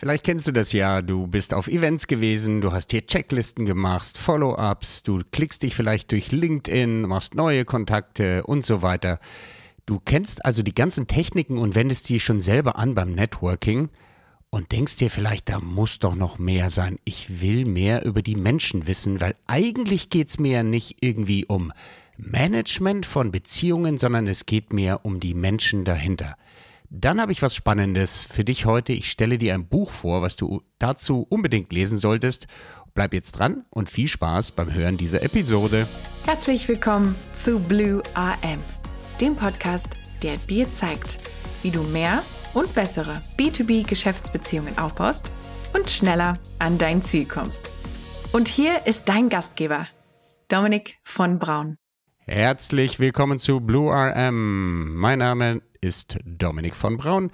Vielleicht kennst du das ja, du bist auf Events gewesen, du hast hier Checklisten gemacht, Follow-ups, du klickst dich vielleicht durch LinkedIn, machst neue Kontakte und so weiter. Du kennst also die ganzen Techniken und wendest die schon selber an beim Networking und denkst dir vielleicht, da muss doch noch mehr sein. Ich will mehr über die Menschen wissen, weil eigentlich geht es mir ja nicht irgendwie um Management von Beziehungen, sondern es geht mir um die Menschen dahinter. Dann habe ich was Spannendes für dich heute. Ich stelle dir ein Buch vor, was du dazu unbedingt lesen solltest. Bleib jetzt dran und viel Spaß beim Hören dieser Episode. Herzlich willkommen zu Blue AM, dem Podcast, der dir zeigt, wie du mehr und bessere B2B-Geschäftsbeziehungen aufbaust und schneller an dein Ziel kommst. Und hier ist dein Gastgeber, Dominik von Braun. Herzlich willkommen zu Blue RM. Mein Name ist Dominik von Braun.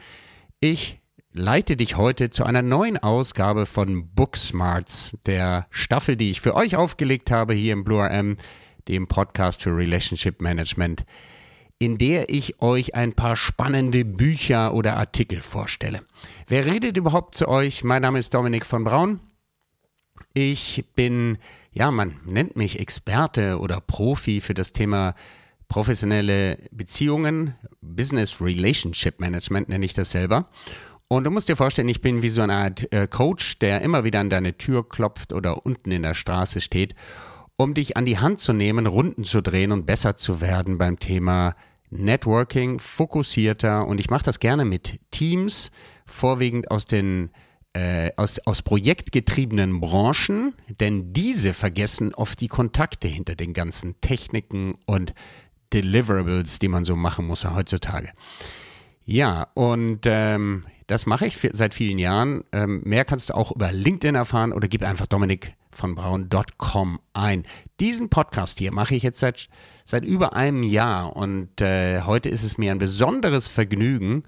Ich leite dich heute zu einer neuen Ausgabe von Booksmarts, der Staffel, die ich für euch aufgelegt habe hier im Blue RM, dem Podcast für Relationship Management, in der ich euch ein paar spannende Bücher oder Artikel vorstelle. Wer redet überhaupt zu euch? Mein Name ist Dominik von Braun. Ich bin, ja, man nennt mich Experte oder Profi für das Thema professionelle Beziehungen, Business Relationship Management nenne ich das selber. Und du musst dir vorstellen, ich bin wie so eine Art äh, Coach, der immer wieder an deine Tür klopft oder unten in der Straße steht, um dich an die Hand zu nehmen, Runden zu drehen und besser zu werden beim Thema Networking, fokussierter. Und ich mache das gerne mit Teams, vorwiegend aus den äh, aus, aus projektgetriebenen Branchen, denn diese vergessen oft die Kontakte hinter den ganzen Techniken und Deliverables, die man so machen muss heutzutage. Ja, und ähm, das mache ich seit vielen Jahren. Ähm, mehr kannst du auch über LinkedIn erfahren oder gib einfach Dominik von Braun.com ein. Diesen Podcast hier mache ich jetzt seit, seit über einem Jahr und äh, heute ist es mir ein besonderes Vergnügen,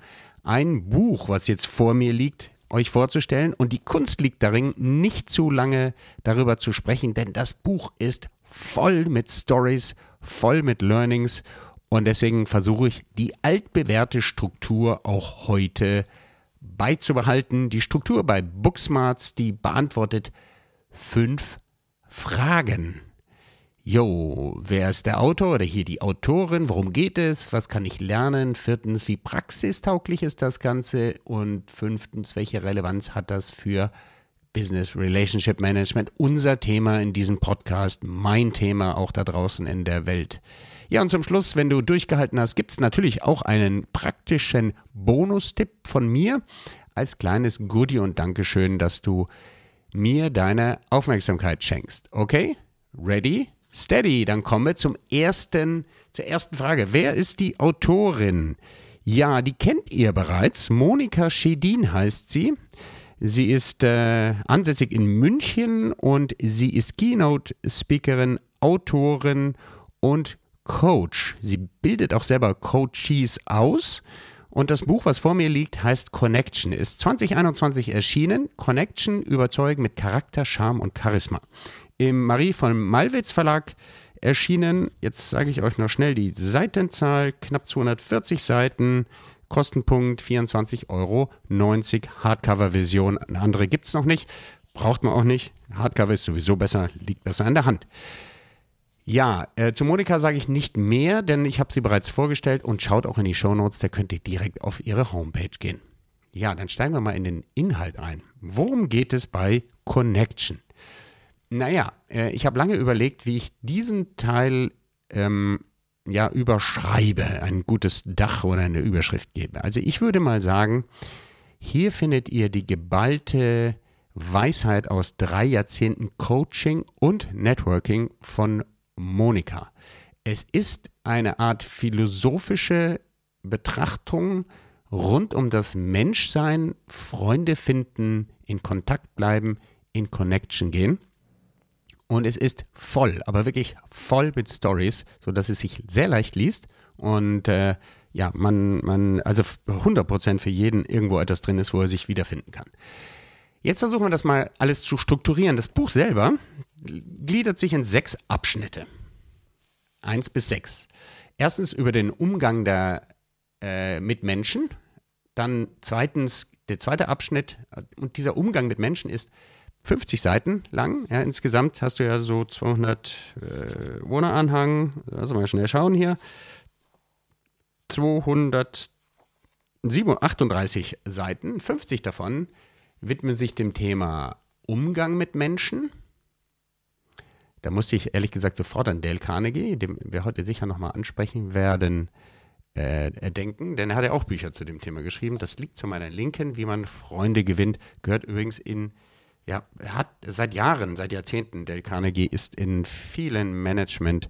ein Buch, was jetzt vor mir liegt, euch vorzustellen. Und die Kunst liegt darin, nicht zu lange darüber zu sprechen, denn das Buch ist voll mit Stories voll mit Learnings und deswegen versuche ich die altbewährte Struktur auch heute beizubehalten. Die Struktur bei Booksmarts, die beantwortet fünf Fragen. Jo, wer ist der Autor oder hier die Autorin? Worum geht es? Was kann ich lernen? Viertens, wie praxistauglich ist das Ganze? Und fünftens, welche Relevanz hat das für Business Relationship Management, unser Thema in diesem Podcast, mein Thema auch da draußen in der Welt. Ja, und zum Schluss, wenn du durchgehalten hast, gibt es natürlich auch einen praktischen Bonustipp von mir als kleines Goodie und Dankeschön, dass du mir deine Aufmerksamkeit schenkst. Okay? Ready? Steady. Dann kommen wir zum ersten, zur ersten Frage. Wer ist die Autorin? Ja, die kennt ihr bereits. Monika Schedin heißt sie. Sie ist äh, ansässig in München und sie ist Keynote-Speakerin, Autorin und Coach. Sie bildet auch selber Coaches aus. Und das Buch, was vor mir liegt, heißt Connection, ist 2021 erschienen. Connection überzeugen mit Charakter, Charme und Charisma. Im Marie von Malwitz Verlag erschienen. Jetzt sage ich euch noch schnell die Seitenzahl, knapp 240 Seiten. Kostenpunkt 24,90 Euro. Hardcover-Version. Eine andere gibt es noch nicht. Braucht man auch nicht. Hardcover ist sowieso besser, liegt besser in der Hand. Ja, äh, zu Monika sage ich nicht mehr, denn ich habe sie bereits vorgestellt und schaut auch in die Shownotes, da könnt ihr direkt auf ihre Homepage gehen. Ja, dann steigen wir mal in den Inhalt ein. Worum geht es bei Connection? Naja, äh, ich habe lange überlegt, wie ich diesen Teil ähm, ja, überschreibe, ein gutes Dach oder eine Überschrift gebe. Also ich würde mal sagen, hier findet ihr die geballte Weisheit aus drei Jahrzehnten Coaching und Networking von Monika. Es ist eine Art philosophische Betrachtung rund um das Menschsein, Freunde finden, in Kontakt bleiben, in Connection gehen. Und es ist voll, aber wirklich voll mit Stories, sodass es sich sehr leicht liest und äh, ja, man, man, also 100% für jeden irgendwo etwas drin ist, wo er sich wiederfinden kann. Jetzt versuchen wir das mal alles zu strukturieren. Das Buch selber gliedert sich in sechs Abschnitte. Eins bis sechs. Erstens über den Umgang der, äh, mit Menschen. Dann zweitens der zweite Abschnitt und dieser Umgang mit Menschen ist 50 Seiten lang. Ja, insgesamt hast du ja so 200 äh, Wohneranhang. Also mal schnell schauen hier. 238 Seiten. 50 davon widmen sich dem Thema Umgang mit Menschen. Da musste ich ehrlich gesagt sofort an Dale Carnegie, den wir heute sicher nochmal ansprechen werden, äh, denken, denn er hat ja auch Bücher zu dem Thema geschrieben. Das liegt zu meiner Linken, wie man Freunde gewinnt, gehört übrigens in, ja, er hat seit Jahren, seit Jahrzehnten, Dale Carnegie ist in vielen Management-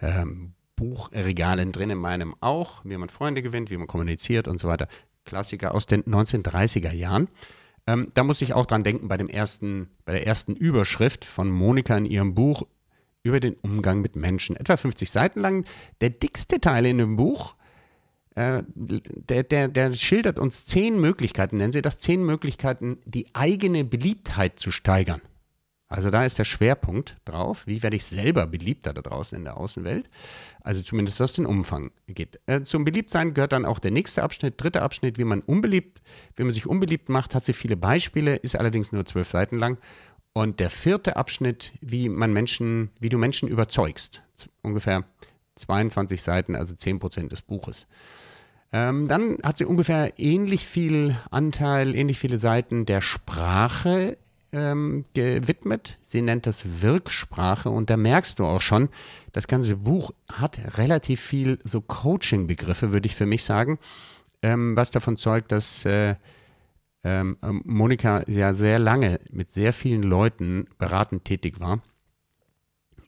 ähm, Buchregalen drin, in meinem auch, wie man Freunde gewinnt, wie man kommuniziert und so weiter. Klassiker aus den 1930er Jahren. Ähm, da muss ich auch dran denken bei dem ersten, bei der ersten Überschrift von Monika in ihrem Buch über den Umgang mit Menschen. Etwa 50 Seiten lang. Der dickste Teil in dem Buch, äh, der, der, der schildert uns zehn Möglichkeiten, nennen Sie das zehn Möglichkeiten, die eigene Beliebtheit zu steigern. Also da ist der Schwerpunkt drauf, wie werde ich selber beliebter da draußen in der Außenwelt. Also zumindest was den Umfang geht. Äh, zum Beliebtsein gehört dann auch der nächste Abschnitt, dritter Abschnitt, wie man unbeliebt, wie man sich unbeliebt macht, hat sie viele Beispiele, ist allerdings nur zwölf Seiten lang. Und der vierte Abschnitt, wie man Menschen, wie du Menschen überzeugst. Ungefähr 22 Seiten, also 10 Prozent des Buches. Ähm, dann hat sie ungefähr ähnlich viel Anteil, ähnlich viele Seiten der Sprache ähm, gewidmet. Sie nennt das Wirksprache und da merkst du auch schon, das ganze Buch hat relativ viel so Coaching-Begriffe, würde ich für mich sagen, ähm, was davon zeugt, dass äh, ähm, Monika ja sehr lange mit sehr vielen Leuten beratend tätig war.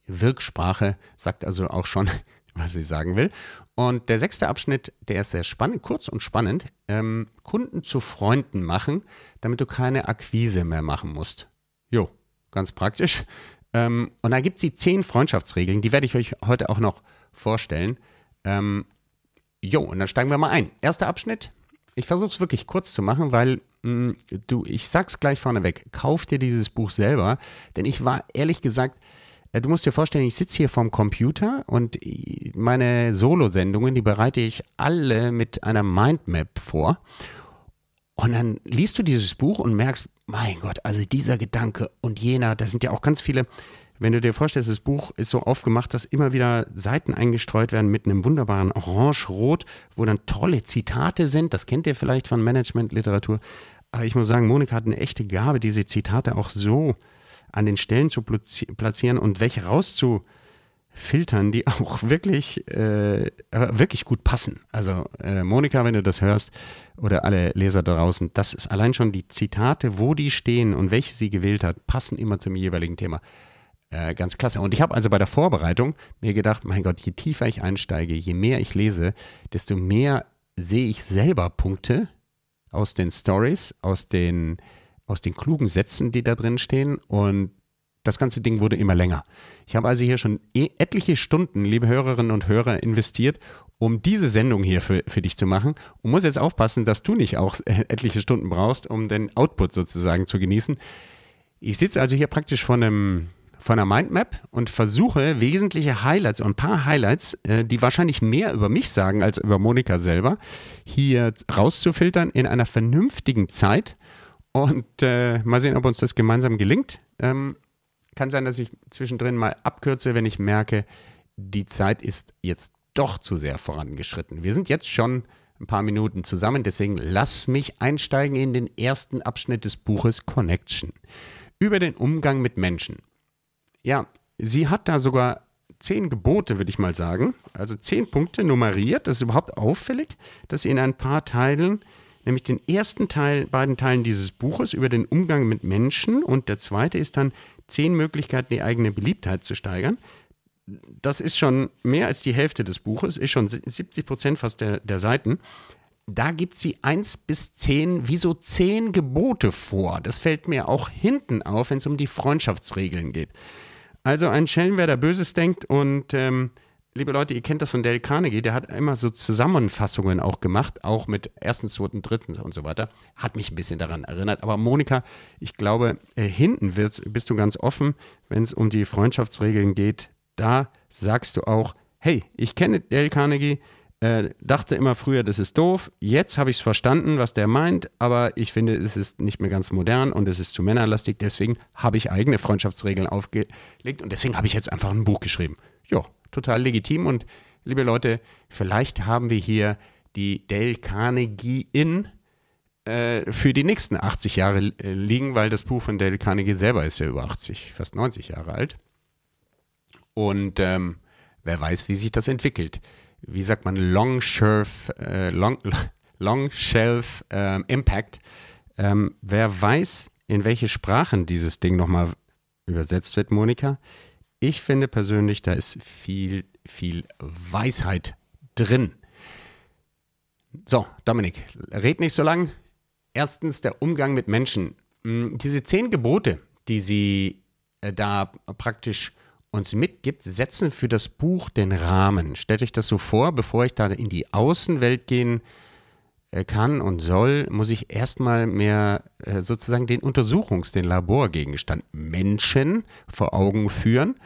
Wirksprache sagt also auch schon, was sie sagen will. Und der sechste Abschnitt, der ist sehr spannend, kurz und spannend. Ähm, Kunden zu Freunden machen, damit du keine Akquise mehr machen musst. Jo, ganz praktisch. Ähm, und da gibt sie zehn Freundschaftsregeln, die werde ich euch heute auch noch vorstellen. Ähm, jo, und dann steigen wir mal ein. Erster Abschnitt. Ich versuche es wirklich kurz zu machen, weil mh, mm, du, ich sag's gleich vorneweg, kauf dir dieses Buch selber, denn ich war ehrlich gesagt du musst dir vorstellen, ich sitze hier vorm Computer und meine Solo-Sendungen, die bereite ich alle mit einer Mindmap vor. Und dann liest du dieses Buch und merkst, mein Gott, also dieser Gedanke und jener, da sind ja auch ganz viele, wenn du dir vorstellst, das Buch ist so aufgemacht, dass immer wieder Seiten eingestreut werden mit einem wunderbaren Orange-Rot, wo dann tolle Zitate sind. Das kennt ihr vielleicht von Management-Literatur. Aber ich muss sagen, Monika hat eine echte Gabe, diese Zitate auch so an den Stellen zu platzieren und welche rauszufiltern, die auch wirklich, äh, wirklich gut passen. Also äh, Monika, wenn du das hörst oder alle Leser da draußen, das ist allein schon die Zitate, wo die stehen und welche sie gewählt hat, passen immer zum jeweiligen Thema. Äh, ganz klasse. Und ich habe also bei der Vorbereitung mir gedacht, mein Gott, je tiefer ich einsteige, je mehr ich lese, desto mehr sehe ich selber Punkte aus den Stories, aus den aus den klugen Sätzen, die da drin stehen. Und das ganze Ding wurde immer länger. Ich habe also hier schon e etliche Stunden, liebe Hörerinnen und Hörer, investiert, um diese Sendung hier für, für dich zu machen. Und muss jetzt aufpassen, dass du nicht auch etliche Stunden brauchst, um den Output sozusagen zu genießen. Ich sitze also hier praktisch von einem von einer Mindmap und versuche wesentliche Highlights und ein paar Highlights, äh, die wahrscheinlich mehr über mich sagen als über Monika selber, hier rauszufiltern in einer vernünftigen Zeit und äh, mal sehen, ob uns das gemeinsam gelingt. Ähm, kann sein, dass ich zwischendrin mal abkürze, wenn ich merke, die Zeit ist jetzt doch zu sehr vorangeschritten. Wir sind jetzt schon ein paar Minuten zusammen, deswegen lass mich einsteigen in den ersten Abschnitt des Buches Connection über den Umgang mit Menschen. Ja, sie hat da sogar zehn Gebote, würde ich mal sagen, also zehn Punkte nummeriert. Das ist überhaupt auffällig, dass sie in ein paar Teilen nämlich den ersten Teil, beiden Teilen dieses Buches über den Umgang mit Menschen und der zweite ist dann zehn Möglichkeiten, die eigene Beliebtheit zu steigern. Das ist schon mehr als die Hälfte des Buches, ist schon 70 Prozent fast der, der Seiten. Da gibt sie eins bis zehn, wie so zehn Gebote vor. Das fällt mir auch hinten auf, wenn es um die Freundschaftsregeln geht. Also ein Schelm, wer da Böses denkt und ähm, liebe Leute, ihr kennt das von Dale Carnegie, der hat immer so Zusammenfassungen auch gemacht, auch mit ersten, zweiten, dritten und so weiter. Hat mich ein bisschen daran erinnert. Aber Monika, ich glaube, äh, hinten bist du ganz offen, wenn es um die Freundschaftsregeln geht. Da sagst du auch, hey, ich kenne Dale Carnegie, Äh, dachte immer früher, das ist doof. Jetzt habe ich es verstanden, was der meint, aber ich finde, es ist nicht mehr ganz modern und es ist zu männerlastig. Deswegen habe ich eigene Freundschaftsregeln aufgelegt und deswegen habe ich jetzt einfach ein Buch geschrieben. Ja, total legitim und liebe Leute, vielleicht haben wir hier die Dale Carnegie in äh, für die nächsten 80 Jahre äh, liegen, weil das Buch von Dale Carnegie selber ist ja über 80, fast 90 Jahre alt. Und ähm, wer weiß, wie sich das entwickelt. Wie sagt man, Long Shelf, äh, Long, Long Shelf ähm, Impact. Ähm, wer weiß, in welche Sprachen dieses Ding nochmal übersetzt wird, Monika. Ich finde persönlich, da ist viel, viel Weisheit drin. So, Dominik, red nicht so lang. Erstens der Umgang mit Menschen. Hm, diese zehn Gebote, die sie äh, da praktisch uns mitgibt, setzen für das Buch den Rahmen. Stellt euch das so vor, bevor ich da in die Außenwelt gehen äh, kann und soll, muss ich erstmal mehr äh, sozusagen den Untersuchungs-, den Laborgegenstand Menschen vor Augen führen.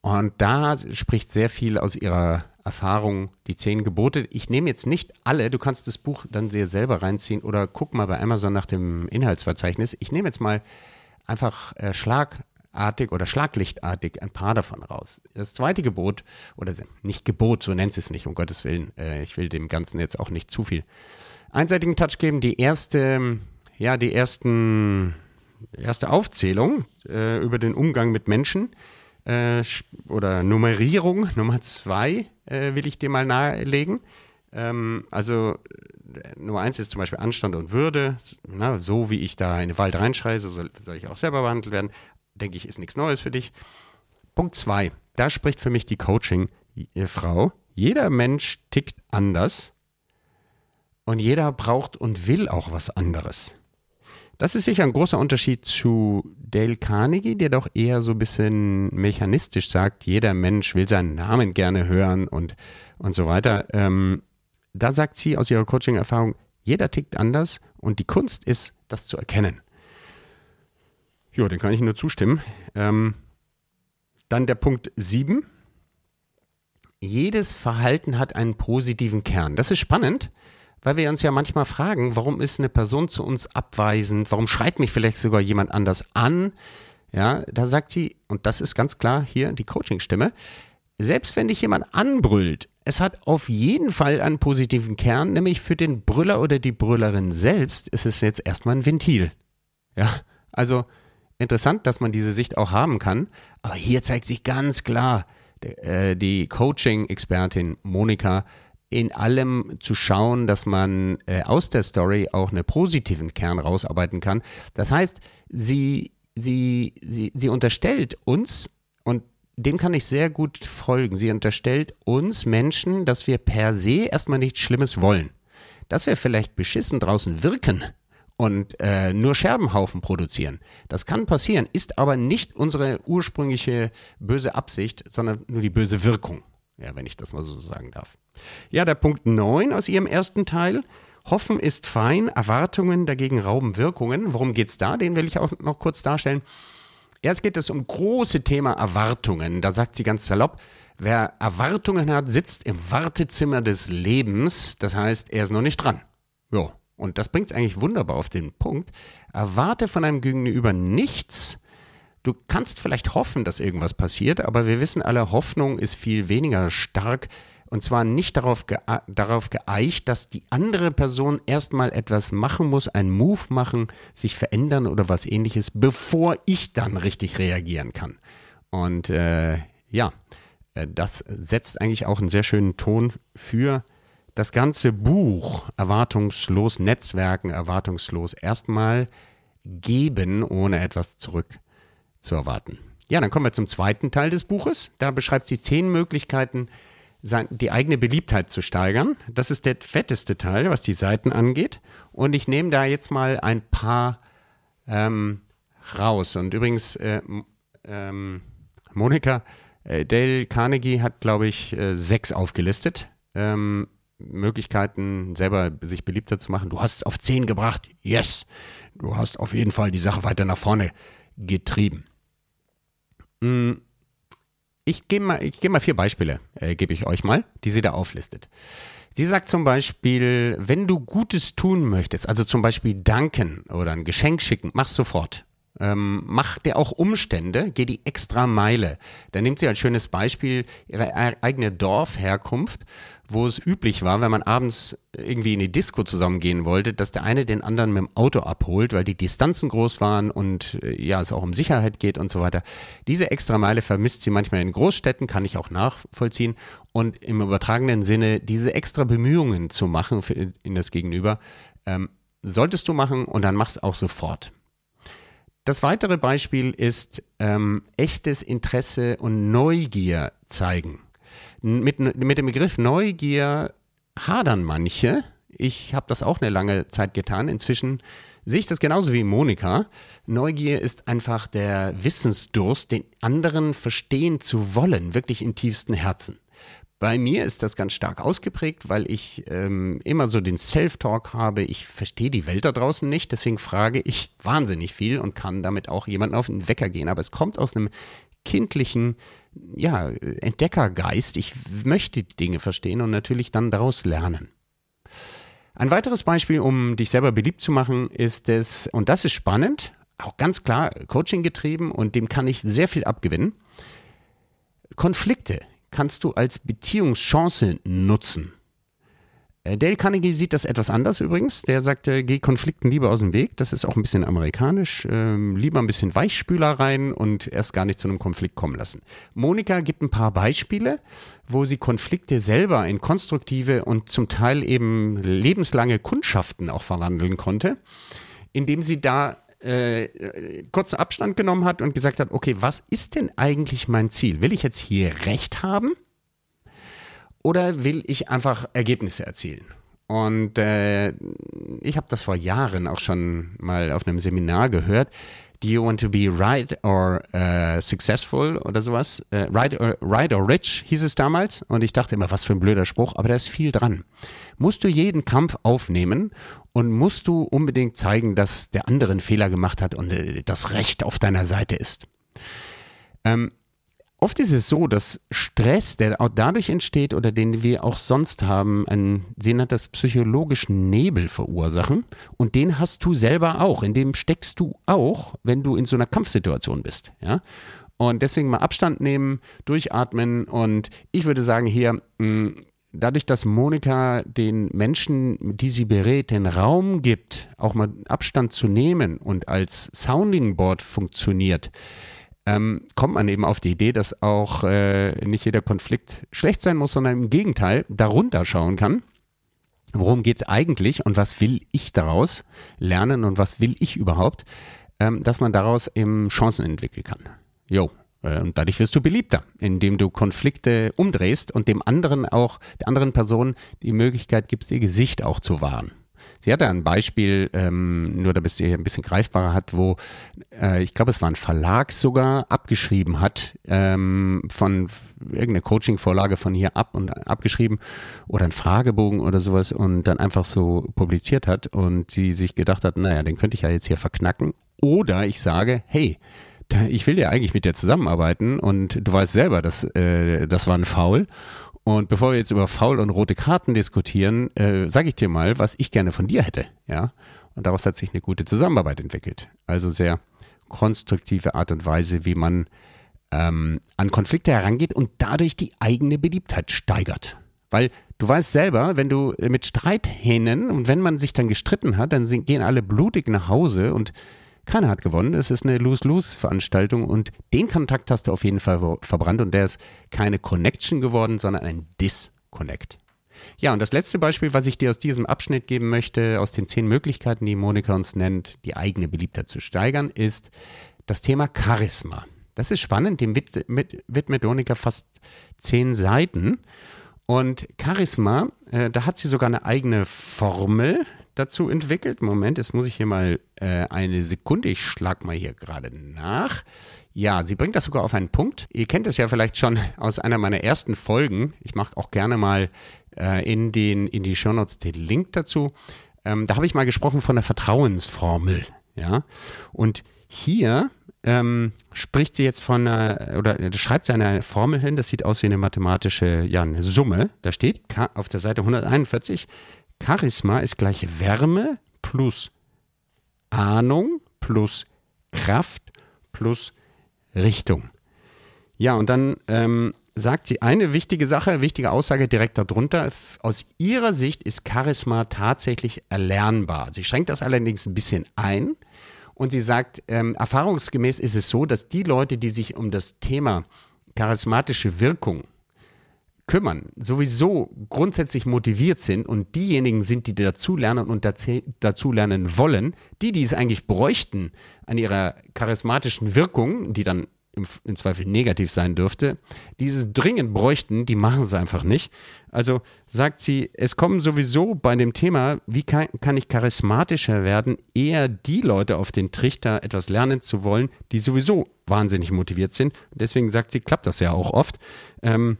Und da spricht sehr viel aus ihrer Erfahrung die zehn Gebote. Ich nehme jetzt nicht alle, du kannst das Buch dann sehr selber reinziehen oder guck mal bei Amazon nach dem Inhaltsverzeichnis. Ich nehme jetzt mal einfach äh, schlagartig oder schlaglichtartig ein paar davon raus. Das zweite Gebot, oder nicht Gebot, so nennt es nicht, um Gottes Willen. Äh, ich will dem Ganzen jetzt auch nicht zu viel einseitigen Touch geben. Die erste, ja, die ersten, erste Aufzählung äh, über den Umgang mit Menschen äh, oder Nummerierung Nummer zwei äh, will ich dir mal nahelegen. Ähm, also äh, Nummer eins ist zum Beispiel Anstand und Würde. Na, so wie ich da in den Wald reinschreie, so soll, soll ich auch selber behandelt werden. Denke ich, ist nichts Neues für dich. Punkt zwei, da spricht für mich die Coaching-Frau. Jeder Mensch tickt anders und jeder braucht und will auch was anderes. Das ist sicher ein großer Unterschied zu Dale Carnegie, der doch eher so ein bisschen mechanistisch sagt, jeder Mensch will seinen Namen gerne hören und, und so weiter. Ähm, da sagt sie aus ihrer Coaching-Erfahrung, jeder tickt anders und die Kunst ist, das zu erkennen. Ja, den kann ich nur zustimmen. Ähm, dann der Punkt 7. Jedes Verhalten hat einen positiven Kern. Das ist spannend, weil wir uns ja manchmal fragen, warum ist eine Person zu uns abweisend, warum schreit mich vielleicht sogar jemand anders an? Ja, da sagt sie, und das ist ganz klar hier die Coaching-Stimme, selbst wenn dich jemand anbrüllt, es hat auf jeden Fall einen positiven Kern, nämlich für den Brüller oder die Brüllerin selbst ist es jetzt erstmal ein Ventil. Ja, also interessant, dass man diese Sicht auch haben kann, aber hier zeigt sich ganz klar, äh, die Coaching-Expertin Monika in allem zu schauen, dass man äh, aus der Story auch einen positiven Kern rausarbeiten kann. Das heißt, sie, sie, sie, sie unterstellt uns, und dem kann ich sehr gut folgen, sie unterstellt uns Menschen, dass wir per se erstmal nichts Schlimmes wollen. Dass wir vielleicht beschissen draußen wirken und äh, nur Scherbenhaufen produzieren. Das kann passieren, ist aber nicht unsere ursprüngliche böse Absicht, sondern nur die böse Wirkung. Ja, wenn ich das mal so sagen darf. Ja, der Punkt 9 aus Ihrem ersten Teil. Hoffen ist fein, Erwartungen dagegen rauben Wirkungen. Worum geht es da? Den will ich auch noch kurz darstellen. Jetzt geht es um große Thema Erwartungen. Da sagt sie ganz salopp, wer Erwartungen hat, sitzt im Wartezimmer des Lebens. Das heißt, er ist noch nicht dran. Ja, und das bringt es eigentlich wunderbar auf den Punkt. Erwarte von einem Gegenüber nichts, Du kannst vielleicht hoffen, dass irgendwas passiert, aber wir wissen alle, Hoffnung ist viel weniger stark und zwar nicht darauf, ge darauf geeicht, dass die andere Person erstmal etwas machen muss, einen Move machen, sich verändern oder was ähnliches, bevor ich dann richtig reagieren kann. Und äh, ja, äh, das setzt eigentlich auch einen sehr schönen Ton für das ganze Buch Erwartungslos Netzwerken, erwartungslos erstmal geben, ohne etwas zurück zu erwarten. Ja, dann kommen wir zum zweiten Teil des Buches. Da beschreibt sie zehn Möglichkeiten, die eigene Beliebtheit zu steigern. Das ist der fetteste Teil, was die Seiten angeht. Und ich nehme da jetzt mal ein paar ähm, raus. Und übrigens, äh, ähm, Monika, äh, Dale Carnegie hat, glaube ich, äh, sechs aufgelistet. Ähm, Möglichkeiten, selber sich beliebter zu machen. Du hast es auf zehn gebracht. Yes! Du hast auf jeden Fall die Sache weiter nach vorne getrieben. Mm, ich gebe mal, gebe mal vier Beispiele, äh, gebe ich euch mal, die sie da auflistet. Sie sagt zum Beispiel, wenn du Gutes tun möchtest, also zum Beispiel danken oder ein Geschenk schicken, mach's sofort. Ähm, mach dir auch Umstände, geh die extra Meile. Da nimmt sie als schönes Beispiel ihre eigene Dorfherkunft, wo es üblich war, wenn man abends irgendwie in die Disco zusammengehen wollte, dass der eine den anderen mit dem Auto abholt, weil die Distanzen groß waren und äh, ja, es auch um Sicherheit geht und so weiter. Diese extra Meile vermisst sie manchmal in Großstädten, kann ich auch nachvollziehen. Und im übertragenen Sinne, diese extra Bemühungen zu machen für, in das Gegenüber, ähm, solltest du machen und dann mach's auch sofort. Das weitere Beispiel ist ähm, echtes Interesse und Neugier zeigen. Mit, mit dem Begriff Neugier hadern manche. Ich habe das auch eine lange Zeit getan. Inzwischen sehe ich das genauso wie Monika. Neugier ist einfach der Wissensdurst, den anderen verstehen zu wollen, wirklich im tiefsten Herzen. Bei mir ist das ganz stark ausgeprägt, weil ich ähm, immer so den Self-Talk habe. Ich verstehe die Welt da draußen nicht, deswegen frage ich wahnsinnig viel und kann damit auch jemanden auf den Wecker gehen. Aber es kommt aus einem kindlichen ja, Entdeckergeist. Ich möchte die Dinge verstehen und natürlich dann daraus lernen. Ein weiteres Beispiel, um dich selber beliebt zu machen, ist es, und das ist spannend, auch ganz klar Coaching getrieben und dem kann ich sehr viel abgewinnen. Konflikte kannst du als Beziehungschance nutzen. Äh, Dale Carnegie sieht das etwas anders übrigens. Der sagte, geh Konflikten lieber aus dem Weg. Das ist auch ein bisschen amerikanisch. Ähm, lieber ein bisschen Weichspüler rein und erst gar nicht zu einem Konflikt kommen lassen. Monika gibt ein paar Beispiele, wo sie Konflikte selber in konstruktive und zum Teil eben lebenslange Kundschaften auch verwandeln konnte, indem sie da äh, kurzen Abstand genommen hat und gesagt hat, okay, was ist denn eigentlich mein Ziel? Will ich jetzt hier Recht haben oder will ich einfach Ergebnisse erzielen? Und äh, ich habe das vor Jahren auch schon mal auf einem Seminar gehört. Do you want to be right or uh, successful oder sowas? Uh, right, or, right or rich hieß es damals. Und ich dachte immer, was für ein blöder Spruch, aber da ist viel dran. Musst du jeden Kampf aufnehmen und musst du unbedingt zeigen, dass der andere einen Fehler gemacht hat und äh, das Recht auf deiner Seite ist. Ähm, Oft ist es so, dass Stress, der auch dadurch entsteht oder den wir auch sonst haben, einen, sie nennt das psychologischen Nebel verursachen. Und den hast du selber auch. In dem steckst du auch, wenn du in so einer Kampfsituation bist. Ja? Und deswegen mal Abstand nehmen, durchatmen. Und ich würde sagen, hier, mh, dadurch, dass Monika den Menschen, die sie berät, den Raum gibt, auch mal Abstand zu nehmen und als Sounding Board funktioniert, ähm, kommt man eben auf die Idee, dass auch äh, nicht jeder Konflikt schlecht sein muss, sondern im Gegenteil darunter schauen kann. Worum geht es eigentlich und was will ich daraus lernen und was will ich überhaupt, ähm, dass man daraus eben Chancen entwickeln kann. Jo, äh, und dadurch wirst du beliebter, indem du Konflikte umdrehst und dem anderen auch, der anderen Person die Möglichkeit gibst, ihr Gesicht auch zu wahren. Sie hatte ein Beispiel, ähm, nur damit sie ein bisschen greifbarer hat, wo äh, ich glaube, es war ein Verlag sogar abgeschrieben hat, ähm, von irgendeine Coaching-Vorlage von hier ab und abgeschrieben oder ein Fragebogen oder sowas und dann einfach so publiziert hat und sie sich gedacht hat, naja, den könnte ich ja jetzt hier verknacken. Oder ich sage, hey, ich will ja eigentlich mit dir zusammenarbeiten und du weißt selber, dass äh, das war ein Foul und bevor wir jetzt über Faul und rote Karten diskutieren, äh, sage ich dir mal, was ich gerne von dir hätte. Ja? Und daraus hat sich eine gute Zusammenarbeit entwickelt. Also sehr konstruktive Art und Weise, wie man ähm, an Konflikte herangeht und dadurch die eigene Beliebtheit steigert. Weil du weißt selber, wenn du mit Streithähnen und wenn man sich dann gestritten hat, dann gehen alle blutig nach Hause und keiner hat gewonnen. Es ist eine Lose-Lose-Veranstaltung und den Kontakt hast du auf jeden Fall verbrannt und der ist keine Connection geworden, sondern ein Disconnect. Ja, und das letzte Beispiel, was ich dir aus diesem Abschnitt geben möchte, aus den zehn Möglichkeiten, die Monika uns nennt, die eigene Beliebtheit zu steigern, ist das Thema Charisma. Das ist spannend, dem widmet Monika fast zehn Seiten. Und Charisma, äh, da hat sie sogar eine eigene Formel, dazu entwickelt. Moment, jetzt muss ich hier mal äh, eine Sekunde, ich schlag mal hier gerade nach. Ja, sie bringt das sogar auf einen Punkt. Ihr kennt es ja vielleicht schon aus einer meiner ersten Folgen. Ich mache auch gerne mal äh, in, den, in die Shownotes den Link dazu. Ähm, da habe ich mal gesprochen von der Vertrauensformel. Ja, und hier ähm, spricht sie jetzt von einer, oder schreibt sie eine Formel hin, das sieht aus wie eine mathematische, ja, eine Summe. Da steht auf der Seite 141, Charisma ist gleich Wärme plus Ahnung plus Kraft plus Richtung. Ja, und dann ähm, sagt sie eine wichtige Sache, wichtige Aussage direkt darunter. Aus ihrer Sicht ist Charisma tatsächlich erlernbar. Sie schränkt das allerdings ein bisschen ein und sie sagt, ähm, erfahrungsgemäß ist es so, dass die Leute, die sich um das Thema charismatische Wirkung kümmern, sowieso grundsätzlich motiviert sind und diejenigen sind, die dazulernen und dazulernen wollen, die, die es eigentlich bräuchten an ihrer charismatischen Wirkung, die dann im, im, Zweifel negativ sein dürfte, dieses dringend bräuchten, die machen es einfach nicht. Also sagt sie, es kommen sowieso bei dem Thema, wie kann, kann ich charismatischer werden, eher die Leute auf den Trichter, etwas lernen zu wollen, die sowieso wahnsinnig motiviert sind. Deswegen sagt sie, klappt das ja auch oft. Ähm,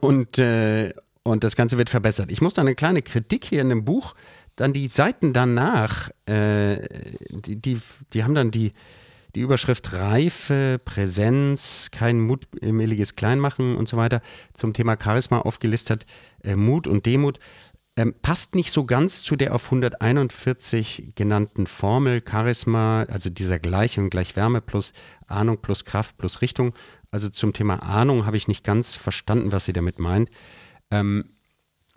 und, äh, und das Ganze wird verbessert. Ich muss da eine kleine Kritik hier in dem Buch, dann die Seiten danach, äh, die, die, die haben dann die, die Überschrift Reife, Präsenz, kein mutwilliges Kleinmachen und so weiter zum Thema Charisma aufgelistet, äh, Mut und Demut. Ähm, passt nicht so ganz zu der auf 141 genannten Formel Charisma, also dieser Gleichung gleich Wärme plus Ahnung plus Kraft plus Richtung. Also zum Thema Ahnung habe ich nicht ganz verstanden, was sie damit meint. Ähm,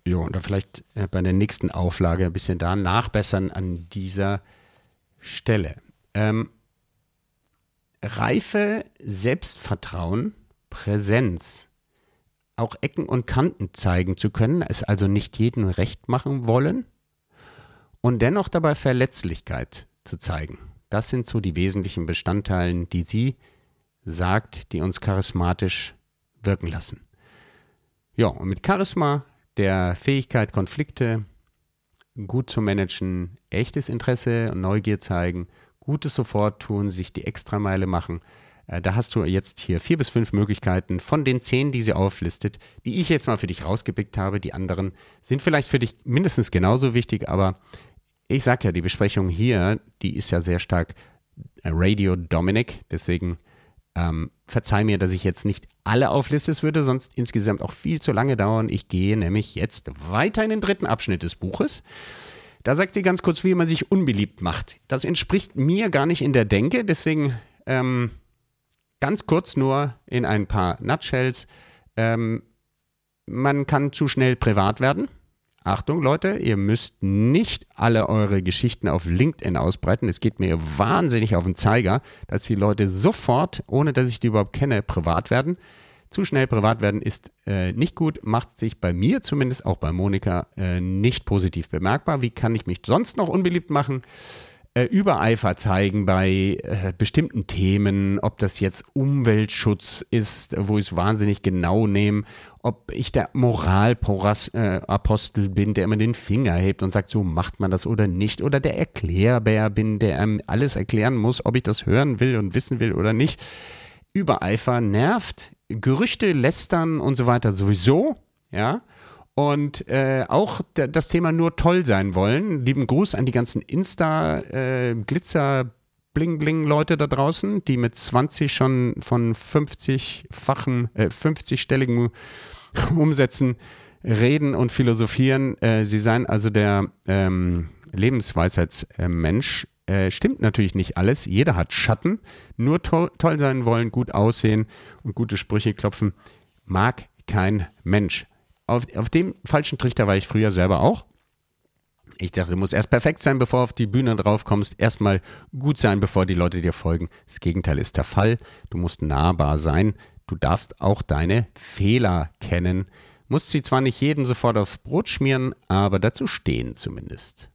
ja, oder vielleicht äh, bei der nächsten Auflage ein bisschen da nachbessern an dieser Stelle. Ähm, Reife, Selbstvertrauen, Präsenz, auch Ecken und Kanten zeigen zu können, es also nicht jedem recht machen wollen und dennoch dabei Verletzlichkeit zu zeigen. Das sind so die wesentlichen Bestandteile, die sie sagt, die uns charismatisch wirken lassen. Ja, und mit Charisma, der Fähigkeit, Konflikte gut zu managen, echtes Interesse und Neugier zeigen, Gutes sofort tun, sich die Extrameile machen. Äh, da hast du jetzt hier vier bis fünf Möglichkeiten von den zehn, die sie auflistet, die ich jetzt mal für dich rausgepickt habe. Die anderen sind vielleicht für dich mindestens genauso wichtig, aber ich sage ja, die Besprechung hier, die ist ja sehr stark äh, Radio Dominic, deswegen ähm, verzeih mir, dass ich jetzt nicht alle aufliste, es würde sonst insgesamt auch viel zu lange dauern. Ich gehe nämlich jetzt weiter in den dritten Abschnitt des Buches. Da sagt sie ganz kurz, wie man sich unbeliebt macht. Das entspricht mir gar nicht in der Denke, deswegen ähm, ganz kurz nur in ein paar Nutshells. Ähm, man kann zu schnell privat werden. Achtung, Leute, ihr müsst nicht alle eure Geschichten auf LinkedIn ausbreiten. Es geht mir wahnsinnig auf den Zeiger, dass die Leute sofort, ohne dass ich die überhaupt kenne, privat werden. Zu schnell privat werden ist äh, nicht gut, macht sich bei mir zumindest, auch bei Monika, äh, nicht positiv bemerkbar. Wie kann ich mich sonst noch unbeliebt machen? Äh, Übereifer zeigen bei äh, bestimmten Themen, ob das jetzt Umweltschutz ist, wo ich es wahnsinnig genau nehme, ob ich der Moralapostel äh, bin, der immer den Finger hebt und sagt, so macht man das oder nicht, oder der Erklärbär bin, der ähm, alles erklären muss, ob ich das hören will und wissen will oder nicht. Übereifer nervt, Gerüchte lästern und so weiter sowieso, ja. Und äh, auch das Thema nur toll sein wollen. Lieben Gruß an die ganzen Insta-Glitzer- äh, Bling-Bling-Leute da draußen, die mit 20 schon von 50-fachen, äh, 50-stelligen Umsätzen reden und philosophieren. Äh, sie seien also der ähm, Lebensweisheitsmensch. Äh, stimmt natürlich nicht alles. Jeder hat Schatten. Nur to toll sein wollen, gut aussehen und gute Sprüche klopfen, mag kein Mensch auf, auf dem falschen Trichter war ich früher selber auch. Ich dachte, du musst erst perfekt sein, bevor du auf die Bühne drauf kommst. Erstmal gut sein, bevor die Leute dir folgen. Das Gegenteil ist der Fall. Du musst nahbar sein. Du darfst auch deine Fehler kennen. Musst sie zwar nicht jedem sofort aufs Brot schmieren, aber dazu stehen zumindest.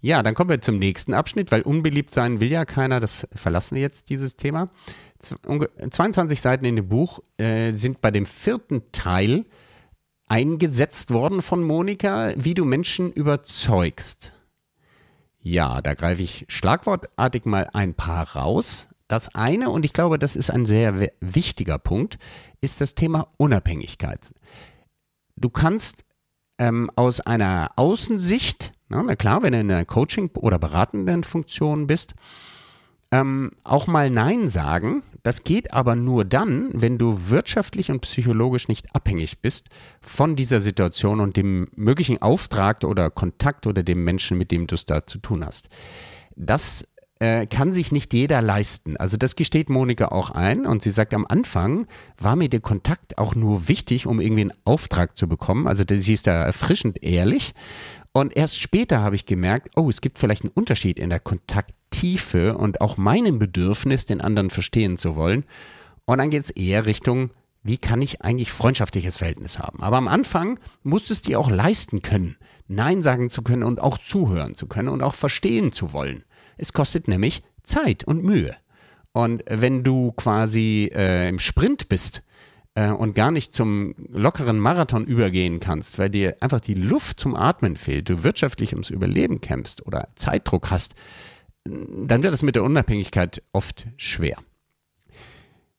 Ja, dann kommen wir zum nächsten Abschnitt, weil unbeliebt sein will ja keiner. Das verlassen wir jetzt, dieses Thema. 22 Seiten in dem Buch äh, sind bei dem vierten Teil eingesetzt worden von Monika, wie du Menschen überzeugst. Ja, da greife ich schlagwortartig mal ein paar raus. Das eine, und ich glaube, das ist ein sehr wichtiger Punkt, ist das Thema Unabhängigkeit. Du kannst ähm, aus einer Außensicht, na, klar, wenn du in einer Coaching- oder beratenden Funktion bist, Ähm, auch mal Nein sagen, das geht aber nur dann, wenn du wirtschaftlich und psychologisch nicht abhängig bist von dieser Situation und dem möglichen Auftrag oder Kontakt oder dem Menschen, mit dem du es da zu tun hast. Das äh, kann sich nicht jeder leisten. Also das gesteht Monika auch ein und sie sagt, am Anfang war mir der Kontakt auch nur wichtig, um irgendwie einen Auftrag zu bekommen. Also sie ist da erfrischend ehrlich und erst später habe ich gemerkt, oh, es gibt vielleicht einen Unterschied in der Kontakttiefe und auch meinem Bedürfnis, den anderen verstehen zu wollen. Und dann geht es eher Richtung, wie kann ich eigentlich freundschaftliches Verhältnis haben? Aber am Anfang musstest du dir auch leisten können, Nein sagen zu können und auch zuhören zu können und auch verstehen zu wollen. Es kostet nämlich Zeit und Mühe. Und wenn du quasi äh, im Sprint bist, äh, und gar nicht zum lockeren Marathon übergehen kannst, weil dir einfach die Luft zum Atmen fehlt, du wirtschaftlich ums Überleben kämpfst oder Zeitdruck hast, dann wird es mit der Unabhängigkeit oft schwer.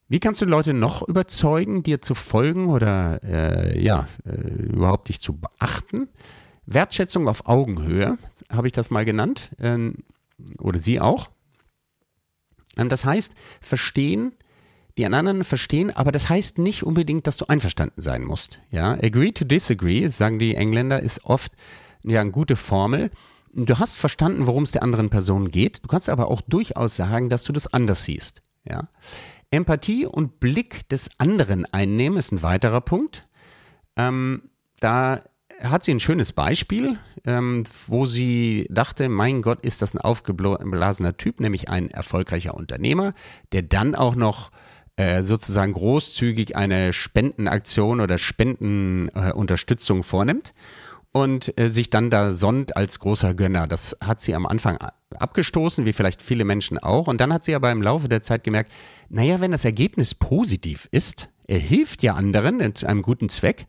Wie kannst du Leute noch überzeugen, dir zu folgen oder äh, ja, äh, überhaupt dich zu beachten? Wertschätzung auf Augenhöhe, habe ich das mal genannt, ähm, oder Sie auch. Ähm, das heißt, verstehen, die anderen verstehen, aber das heißt nicht unbedingt, dass du einverstanden sein musst. Ja, agree to disagree, sagen die Engländer, ist oft ja eine gute Formel. Du hast verstanden, worum es der anderen Person geht. Du kannst aber auch durchaus sagen, dass du das anders siehst. Ja. Empathie und Blick des anderen einnehmen ist ein weiterer Punkt. Ähm, da hat sie ein schönes Beispiel, ähm, wo sie dachte, mein Gott, ist das ein aufgeblasener Typ, nämlich ein erfolgreicher Unternehmer, der dann auch noch äh, sozusagen großzügig eine Spendenaktion oder Spendenunterstützung äh, vornimmt und äh, sich dann da sonnt als großer Gönner. Das hat sie am Anfang abgestoßen, wie vielleicht viele Menschen auch. Und dann hat sie aber im Laufe der Zeit gemerkt, naja, wenn das Ergebnis positiv ist, er hilft ja anderen zu einem guten Zweck,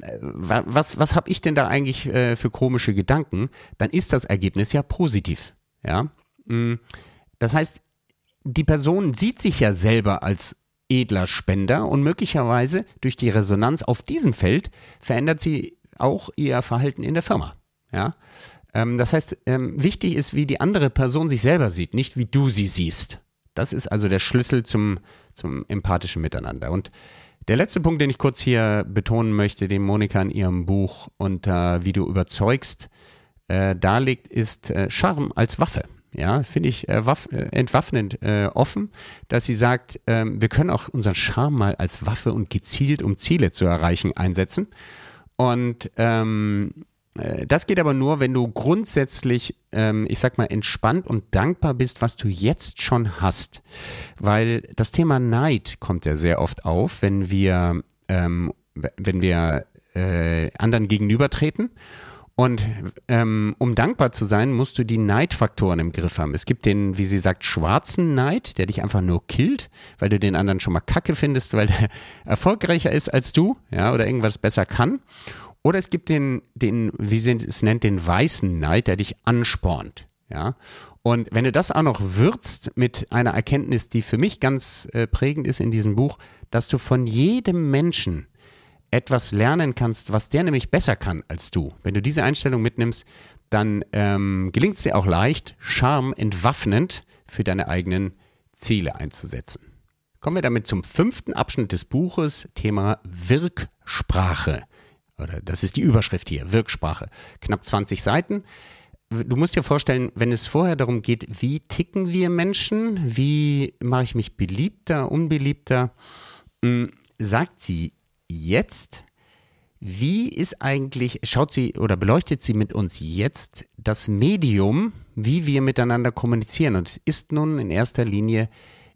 äh, was, was habe ich denn da eigentlich äh, für komische Gedanken? Dann ist das Ergebnis ja positiv. Ja. Mm. Das heißt, die Person sieht sich ja selber als edler Spender und möglicherweise durch die Resonanz auf diesem Feld verändert sie auch ihr Verhalten in der Firma. Ja? Ähm, das heißt, ähm, wichtig ist, wie die andere Person sich selber sieht, nicht wie du sie siehst. Das ist also der Schlüssel zum, zum empathischen Miteinander. Und der letzte Punkt, den ich kurz hier betonen möchte, den Monika in ihrem Buch unter Wie du überzeugst äh, darlegt, ist äh, Charme als Waffe ja, finde ich äh, äh, entwaffnend äh, offen, dass sie sagt, ähm, wir können auch unseren Charme mal als Waffe und gezielt, um Ziele zu erreichen, einsetzen. Und ähm, äh, das geht aber nur, wenn du grundsätzlich, ähm, ich sag mal, entspannt und dankbar bist, was du jetzt schon hast. Weil das Thema Neid kommt ja sehr oft auf, wenn wir, ähm, wenn wir äh, anderen gegenübertreten. Und ähm, um dankbar zu sein, musst du die Neidfaktoren im Griff haben. Es gibt den, wie sie sagt, schwarzen Neid, der dich einfach nur killt, weil du den anderen schon mal kacke findest, weil der erfolgreicher ist als du, ja, oder irgendwas besser kann. Oder es gibt den, den, wie sie es nennt, den weißen Neid, der dich anspornt, ja. Und wenn du das auch noch würzt mit einer Erkenntnis, die für mich ganz äh, prägend ist in diesem Buch, dass du von jedem Menschen etwas lernen kannst, was der nämlich besser kann als du. Wenn du diese Einstellung mitnimmst, dann ähm, gelingt es dir auch leicht, Charme entwaffnend für deine eigenen Ziele einzusetzen. Kommen wir damit zum fünften Abschnitt des Buches, Thema Wirksprache. Oder das ist die Überschrift hier, Wirksprache. Knapp 20 Seiten. Du musst dir vorstellen, wenn es vorher darum geht, wie ticken wir Menschen, wie mache ich mich beliebter, unbeliebter, hm, sagt sie jetzt, wie ist eigentlich, schaut sie oder beleuchtet sie mit uns jetzt das Medium, wie wir miteinander kommunizieren? Und ist nun in erster Linie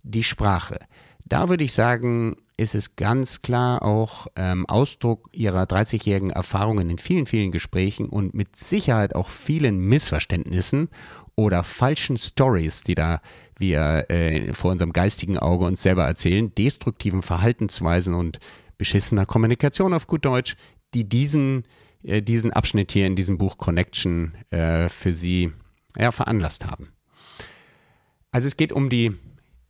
die Sprache. Da würde ich sagen, ist es ganz klar auch ähm, Ausdruck ihrer 30-jährigen Erfahrungen in vielen, vielen Gesprächen und mit Sicherheit auch vielen Missverständnissen oder falschen Stories, die da wir äh, vor unserem geistigen Auge uns selber erzählen, destruktiven Verhaltensweisen und beschissener Kommunikation auf gut Deutsch, die diesen, äh, diesen Abschnitt hier in diesem Buch Connection äh, für sie ja, veranlasst haben. Also es geht um die,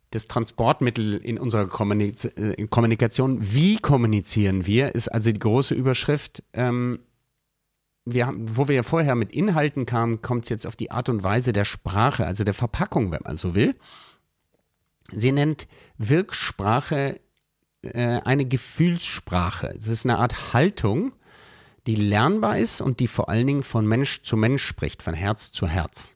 das Transportmittel in unserer Kommunik äh, Kommunikation. Wie kommunizieren wir, ist also die große Überschrift. Ähm, wir haben, wo wir ja vorher mit Inhalten kamen, kommt es jetzt auf die Art und Weise der Sprache, also der Verpackung, wenn man so will. Sie nennt Wirksprache äh, eine Gefühlssprache. Es ist eine Art Haltung, die lernbar ist und die vor allen Dingen von Mensch zu Mensch spricht, von Herz zu Herz.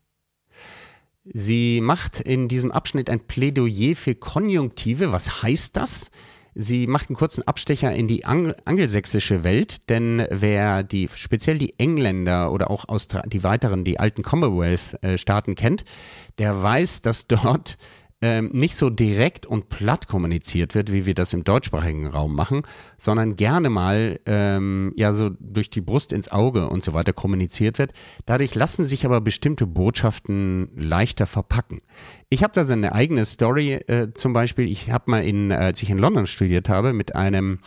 Sie macht in diesem Abschnitt ein Plädoyer für Konjunktive. Was heißt das? Sie macht einen kurzen Abstecher in die Ang angelsächsische Welt, denn wer die, speziell die Engländer oder auch Austra die weiteren, die alten Commonwealth-Staaten kennt, der weiß, dass dort ähm, nicht so direkt und platt kommuniziert wird, wie wir das im deutschsprachigen Raum machen, sondern gerne mal ähm, ja so durch die Brust ins Auge und so weiter kommuniziert wird. Dadurch lassen sich aber bestimmte Botschaften leichter verpacken. Ich habe da so eine eigene Story äh, zum Beispiel. Ich habe mal in, als ich in London studiert habe, mit einem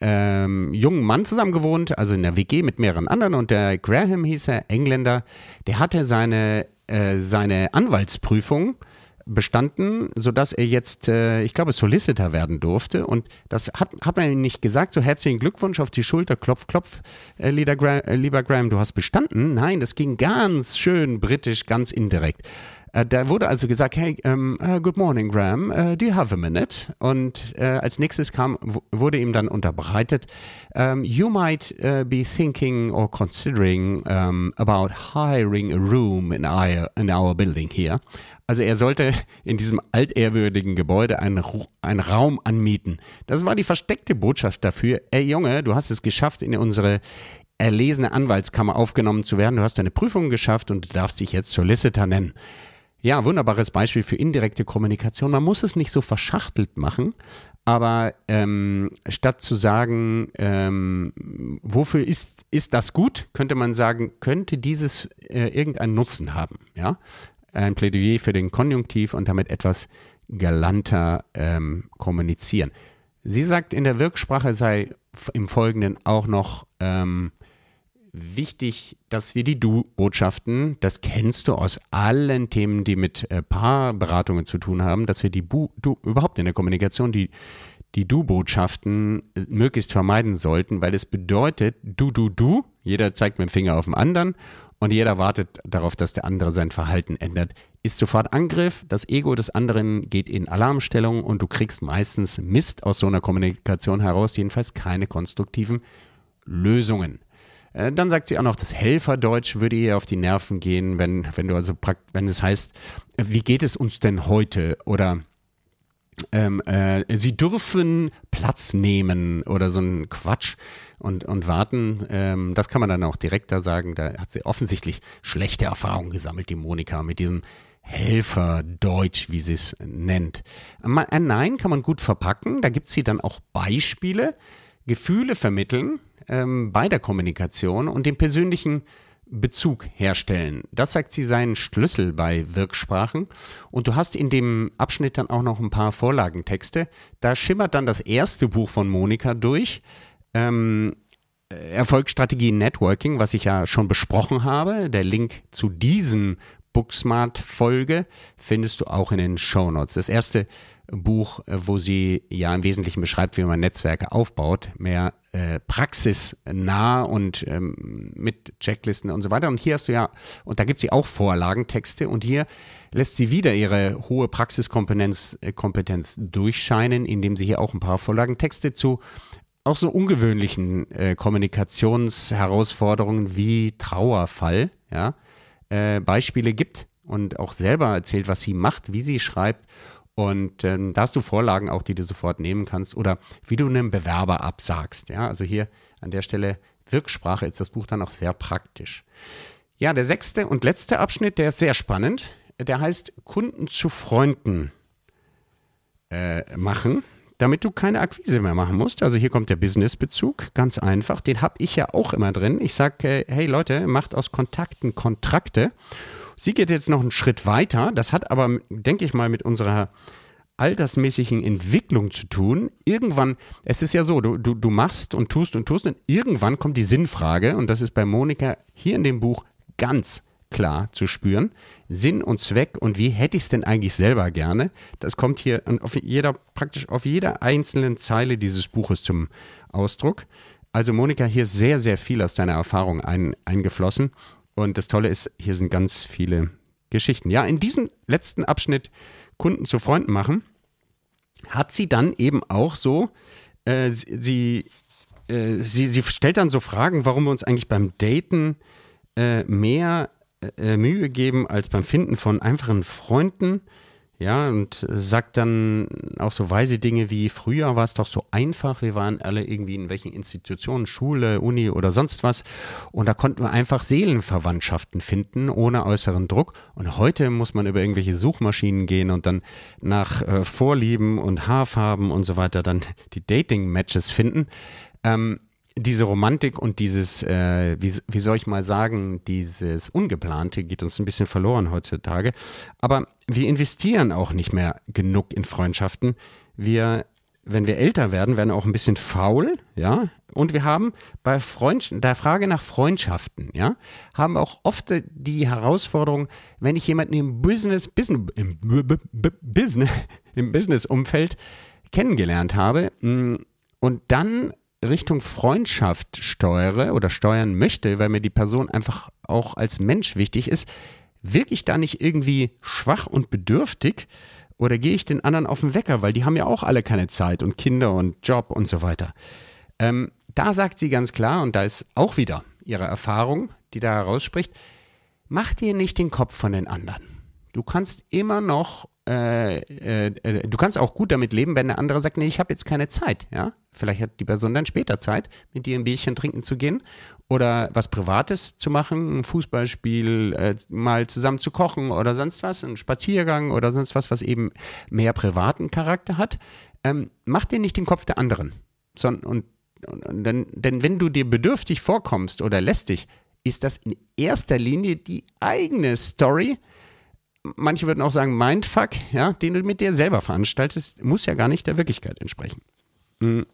ähm, jungen Mann zusammen gewohnt, also in der WG mit mehreren anderen und der Graham hieß er, Engländer, der hatte seine, äh, seine Anwaltsprüfung bestanden, sodass er jetzt, äh, ich glaube, Solicitor werden durfte. Und das hat, hat man ihm nicht gesagt. So herzlichen Glückwunsch auf die Schulter, klopf, klopf, äh, lieber, Graham, äh, lieber Graham, du hast bestanden. Nein, das ging ganz schön britisch, ganz indirekt. Äh, da wurde also gesagt, hey, um, uh, good morning, Graham, uh, do you have a minute? Und uh, als nächstes kam, wurde ihm dann unterbreitet, um, you might be thinking or considering um, about hiring a room in our, in our building here. Also er sollte in diesem altehrwürdigen Gebäude einen, einen Raum anmieten. Das war die versteckte Botschaft dafür. Ey Junge, du hast es geschafft, in unsere erlesene Anwaltskammer aufgenommen zu werden. Du hast deine Prüfung geschafft und du darfst dich jetzt Solicitor nennen. Ja, wunderbares Beispiel für indirekte Kommunikation. Man muss es nicht so verschachtelt machen, aber ähm, statt zu sagen, ähm, wofür ist, ist das gut, könnte man sagen, könnte dieses äh, irgendeinen Nutzen haben. Ja? Ein Plädoyer für den Konjunktiv und damit etwas galanter ähm, kommunizieren. Sie sagt, in der Wirksprache sei im Folgenden auch noch ähm, wichtig, dass wir die Du-Botschaften, das kennst du aus allen Themen, die mit äh, Paarberatungen zu tun haben, dass wir die Bu du, überhaupt in der Kommunikation die, die Du-Botschaften äh, möglichst vermeiden sollten, weil es bedeutet Du, Du, Du, jeder zeigt mit dem Finger auf den anderen und jeder wartet darauf, dass der andere sein Verhalten ändert. Ist sofort Angriff, das Ego des anderen geht in Alarmstellung und du kriegst meistens Mist aus so einer Kommunikation heraus, jedenfalls keine konstruktiven Lösungen. Äh, dann sagt sie auch noch, das Helferdeutsch würde ihr auf die Nerven gehen, wenn, wenn du also wenn es heißt, wie geht es uns denn heute? Oder ähm, äh, sie dürfen Platz nehmen oder so ein Quatsch und, und warten. Ähm, das kann man dann auch direkter sagen. Da hat sie offensichtlich schlechte Erfahrungen gesammelt, die Monika, mit diesem Helferdeutsch, wie sie es nennt. Ein Nein kann man gut verpacken. Da gibt sie dann auch Beispiele, Gefühle vermitteln ähm, bei der Kommunikation und den persönlichen Bezug herstellen. Das sagt sie seinen Schlüssel bei Wirksprachen. Und du hast in dem Abschnitt dann auch noch ein paar Vorlagentexte. Da schimmert dann das erste Buch von Monika durch. Ähm, Erfolgsstrategie Networking, was ich ja schon besprochen habe. Der Link zu diesem Booksmart-Folge findest du auch in den Show Notes. Das erste Buch, äh, wo sie ja im Wesentlichen beschreibt, wie man Netzwerke aufbaut, mehr äh, praxisnah und ähm, mit Checklisten und so weiter. Und hier hast du ja, und da gibt sie auch Vorlagentexte und hier lässt sie wieder ihre hohe Praxiskompetenz äh, Kompetenz durchscheinen, indem sie hier auch ein paar Vorlagentexte zu auch so ungewöhnlichen äh, Kommunikationsherausforderungen wie Trauerfall, ja, äh, Beispiele gibt und auch selber erzählt, was sie macht, wie sie schreibt. Und ähm, da hast du Vorlagen auch, die du sofort nehmen kannst oder wie du einem Bewerber absagst. Ja, also hier an der Stelle Wirksprache ist das Buch dann auch sehr praktisch. Ja, der sechste und letzte Abschnitt, der ist sehr spannend. Der heißt Kunden zu Freunden äh, machen damit du keine Akquise mehr machen musst. Also hier kommt der Business-Bezug, ganz einfach. Den habe ich ja auch immer drin. Ich sage, äh, hey Leute, macht aus Kontakten Kontrakte. Sie geht jetzt noch einen Schritt weiter. Das hat aber, denke ich mal, mit unserer altersmäßigen Entwicklung zu tun. Irgendwann, es ist ja so, du, du, du machst und tust und tust und irgendwann kommt die Sinnfrage und das ist bei Monika hier in dem Buch ganz klar zu spüren. Sinn und Zweck und wie hätte ich es denn eigentlich selber gerne? Das kommt hier auf jeder, praktisch auf jeder einzelnen Zeile dieses Buches zum Ausdruck. Also Monika, hier ist sehr, sehr viel aus deiner Erfahrung ein, eingeflossen. Und das Tolle ist, hier sind ganz viele Geschichten. Ja, in diesem letzten Abschnitt Kunden zu Freunden machen, hat sie dann eben auch so, äh, sie, äh, sie, sie stellt dann so Fragen, warum wir uns eigentlich beim Daten äh, mehr äh, Mühe geben als beim Finden von einfachen Freunden ja, und sagt dann auch so weise Dinge wie, früher war es doch so einfach, wir waren alle irgendwie in welchen Institutionen, Schule, Uni oder sonst was. Und da konnten wir einfach Seelenverwandtschaften finden, ohne äußeren Druck. Und heute muss man über irgendwelche Suchmaschinen gehen und dann nach äh, Vorlieben und Haarfarben und so weiter dann die Dating-Matches finden. Ähm, diese Romantik und dieses, äh, wie, wie soll ich mal sagen, dieses Ungeplante geht uns ein bisschen verloren heutzutage. Aber wir investieren auch nicht mehr genug in Freundschaften. Wir, wenn wir älter werden, werden auch ein bisschen faul, ja. Und wir haben bei Freund, der Frage nach Freundschaften, ja, haben auch oft die Herausforderung, wenn ich jemanden im Business, Business, im, Business, im Business-Umfeld kennengelernt habe mm, und dann Richtung Freundschaft steuere oder steuern möchte, weil mir die Person einfach auch als Mensch wichtig ist, wirklich da nicht irgendwie schwach und bedürftig oder gehe ich den anderen auf den Wecker, weil die haben ja auch alle keine Zeit und Kinder und Job und so weiter. Ähm, da sagt sie ganz klar, und da ist auch wieder ihre Erfahrung, die da herausspricht, mach dir nicht den Kopf von den anderen. Du kannst immer noch äh, äh, äh, du kannst auch gut damit leben, wenn der andere sagt, nee, ich habe jetzt keine Zeit, ja. Vielleicht hat die Person dann später Zeit, mit dir ein Bierchen trinken zu gehen oder was Privates zu machen, ein Fußballspiel, äh, mal zusammen zu kochen oder sonst was, ein Spaziergang oder sonst was, was eben mehr privaten Charakter hat. Ähm, mach dir nicht den Kopf der anderen. Sondern, und, und, und denn, denn wenn du dir bedürftig vorkommst oder lästig, ist das in erster Linie die eigene Story, manche würden auch sagen Mindfuck, ja, den du mit dir selber veranstaltest, muss ja gar nicht der Wirklichkeit entsprechen. Mhm.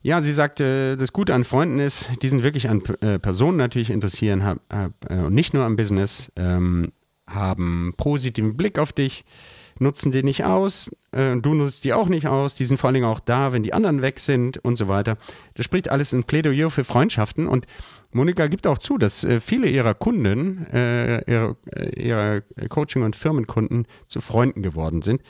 Ja, sie sagte, das Gute an Freunden ist, die sind wirklich an äh, Personen natürlich interessieren hab, hab, äh, nicht nur am Business, ähm, haben positiven Blick auf dich, nutzen die nicht aus, äh, du nutzt die auch nicht aus, die sind vor allen Dingen auch da, wenn die anderen weg sind und so weiter. Das spricht alles ein Plädoyer für Freundschaften und Monika gibt auch zu, dass äh, viele ihrer Kunden, äh, ihre, äh, ihre Coaching- und Firmenkunden zu Freunden geworden sind.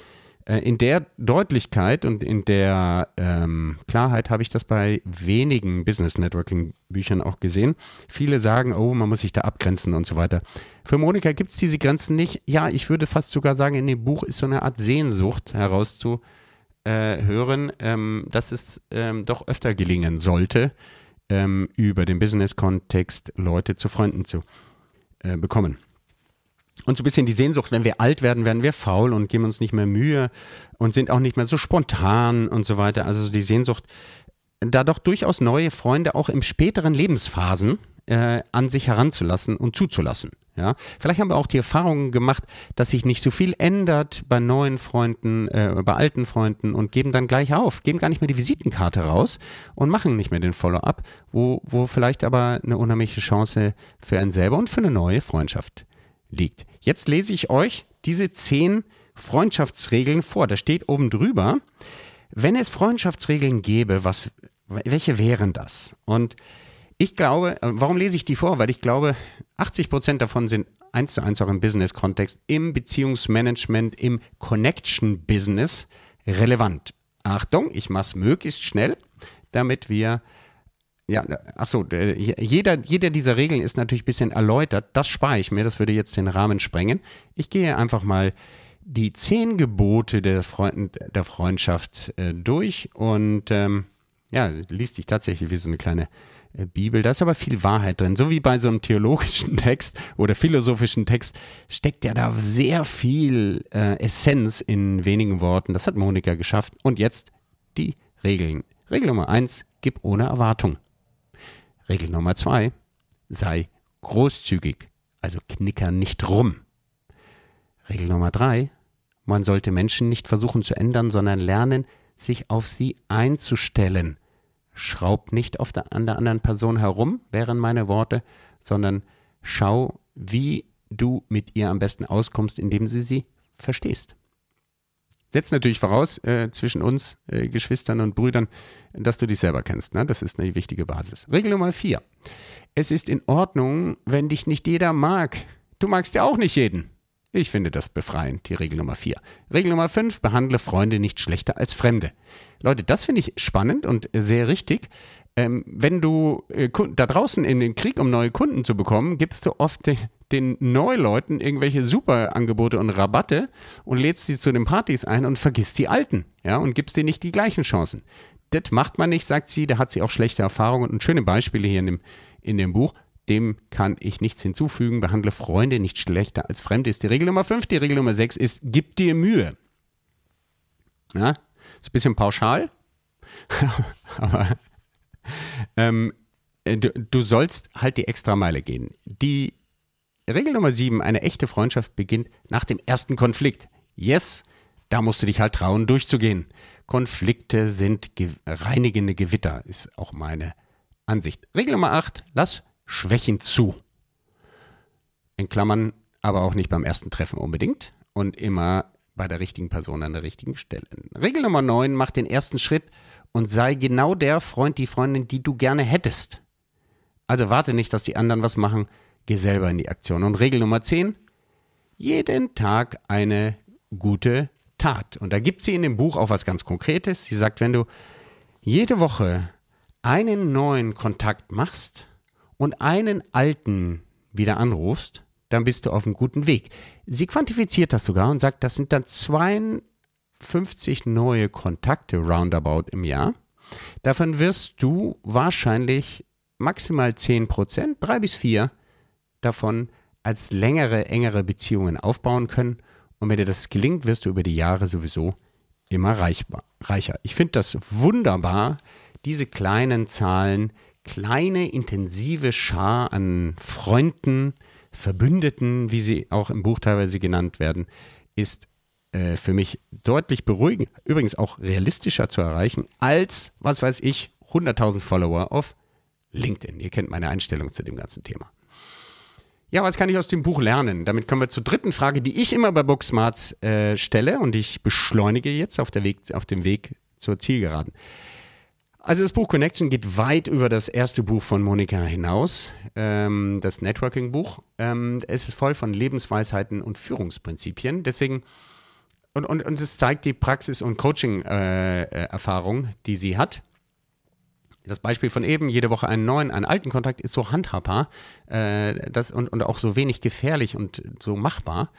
Äh, in der Deutlichkeit und in der ähm, Klarheit habe ich das bei wenigen Business Networking Büchern auch gesehen. Viele sagen, oh, man muss sich da abgrenzen und so weiter. Für Monika gibt es diese Grenzen nicht. Ja, ich würde fast sogar sagen, in dem Buch ist so eine Art Sehnsucht herauszuhören, äh, ähm, dass es ähm, doch öfter gelingen sollte, ähm, über den Business-Kontext Leute zu Freunden zu äh, bekommen. Und so ein bisschen die Sehnsucht, wenn wir alt werden, werden wir faul und geben uns nicht mehr Mühe und sind auch nicht mehr so spontan und so weiter. Also die Sehnsucht, da doch durchaus neue Freunde auch im späteren Lebensphasen äh, an sich heranzulassen und zuzulassen. Ja, vielleicht haben wir auch die Erfahrung gemacht, dass sich nicht so viel ändert bei neuen Freunden, äh, bei alten Freunden und geben dann gleich auf, geben gar nicht mehr die Visitenkarte raus und machen nicht mehr den Follow-up, wo, wo vielleicht aber eine unheimliche Chance für einen selber und für eine neue Freundschaft liegt. Jetzt lese ich euch diese zehn Freundschaftsregeln vor. Da steht oben drüber, wenn es Freundschaftsregeln gäbe, was, welche wären das? Und ich glaube, äh, warum lese ich die vor? Weil ich glaube, 80 Prozent davon sind eins zu eins auch im Business-Kontext, im Beziehungsmanagement, im Connection-Business relevant. Achtung, ich mache es möglichst schnell, damit wir ja, achso, jeder, jeder dieser Regeln ist natürlich ein bisschen erläutert. Das spare ich mir, das würde jetzt den Rahmen sprengen. Ich gehe einfach mal die zehn Gebote der, Freund, der Freundschaft äh, durch und ähm, ja, liest sich tatsächlich wie so eine kleine äh, Bibel. Da ist aber viel Wahrheit drin. So wie bei so einem theologischen Text oder philosophischen Text steckt ja da sehr viel äh, Essenz in wenigen Worten. Das hat Monika geschafft. Und jetzt die Regeln. Regel Nummer eins, gib ohne Erwartung. Regel Nummer zwei, sei großzügig. Also knicker nicht rum. Regel Nummer drei, man sollte Menschen nicht versuchen zu ändern, sondern lernen, sich auf sie einzustellen schraub nicht auf der, an der anderen Person herum, wären meine Worte, sondern schau, wie du mit ihr am besten auskommst, indem sie sie verstehst. Setzt natürlich voraus, äh, zwischen uns äh, Geschwistern und Brüdern, dass du dich selber kennst. Ne? Das ist eine wichtige Basis. Regel Nummer vier. Es ist in Ordnung, wenn dich nicht jeder mag. Du magst ja auch nicht jeden. Ich finde das befreiend, die Regel Nummer 4. Regel Nummer 5, behandle Freunde nicht schlechter als Fremde. Leute, das finde ich spannend und sehr richtig. Ähm, wenn du äh, da draußen in den Krieg, um neue Kunden zu bekommen, gibst du oft den, den Neuleuten irgendwelche Superangebote und Rabatte und lädst sie zu den Partys ein und vergisst die Alten, ja, und gibst denen nicht die gleichen Chancen. Das macht man nicht, sagt sie, da hat sie auch schlechte Erfahrungen und schöne Beispiele hier in dem, in dem Buch. Dem kann ich nichts hinzufügen. Behandle Freunde nicht schlechter als Fremde ist die Regel Nummer 5. Die Regel Nummer 6 ist, gib dir Mühe. Ja, ist ein bisschen pauschal, aber ähm, äh, du, du, sollst halt die Extrameile gehen. Die Regel Nummer 7, eine echte Freundschaft beginnt nach dem ersten Konflikt. Yes, da musst du dich halt trauen, durchzugehen. Konflikte sind ge reinigende Gewitter, ist auch meine Ansicht. Regel Nummer 8, lass Schwächen zu. In Klammern, aber auch nicht beim ersten Treffen unbedingt und immer bei der richtigen Person an der richtigen Stelle. Regel Nummer 9, mach den ersten Schritt und sei genau der Freund, die Freundin, die du gerne hättest. Also warte nicht, dass die anderen was machen, geh selber in die Aktion. Und Regel Nummer 10, jeden Tag eine gute Tat. Und da gibt sie in dem Buch auch was ganz Konkretes. Sie sagt, wenn du jede Woche einen neuen Kontakt machst und einen alten wieder anrufst, dann bist du auf einem guten Weg. Sie quantifiziert das sogar und sagt, das sind dann 52 neue Kontakte roundabout im Jahr. Davon wirst du wahrscheinlich maximal 10 Prozent, drei bis vier davon als längere, engere Beziehungen aufbauen können. Und wenn dir das gelingt, wirst du über die Jahre sowieso immer reichbar, reicher. Ich finde das wunderbar, diese kleinen Zahlen, kleine, intensive Schar an Freunden, Verbündeten, wie sie auch im Buch teilweise genannt werden, ist äh, für mich deutlich beruhigend, übrigens auch realistischer zu erreichen, als, was weiß ich, 100.000 Follower auf LinkedIn. Ihr kennt meine Einstellung zu dem ganzen Thema. Ja, was kann ich aus dem Buch lernen? Damit kommen wir zur dritten Frage, die ich immer bei Booksmarts äh, stelle und ich beschleunige jetzt auf, der Weg, auf dem Weg zur Zielgeraden. Also das Buch Connection geht weit über das erste Buch von Monika hinaus, ähm, das Networking-Buch. Ähm, es ist voll von Lebensweisheiten und Führungsprinzipien. Deswegen und, und, und es zeigt die Praxis- und Coaching-Erfahrung, äh, die sie hat. Das Beispiel von eben, jede Woche einen neuen, einen alten Kontakt ist so handhabbar äh, das, und, und auch so wenig gefährlich und so machbar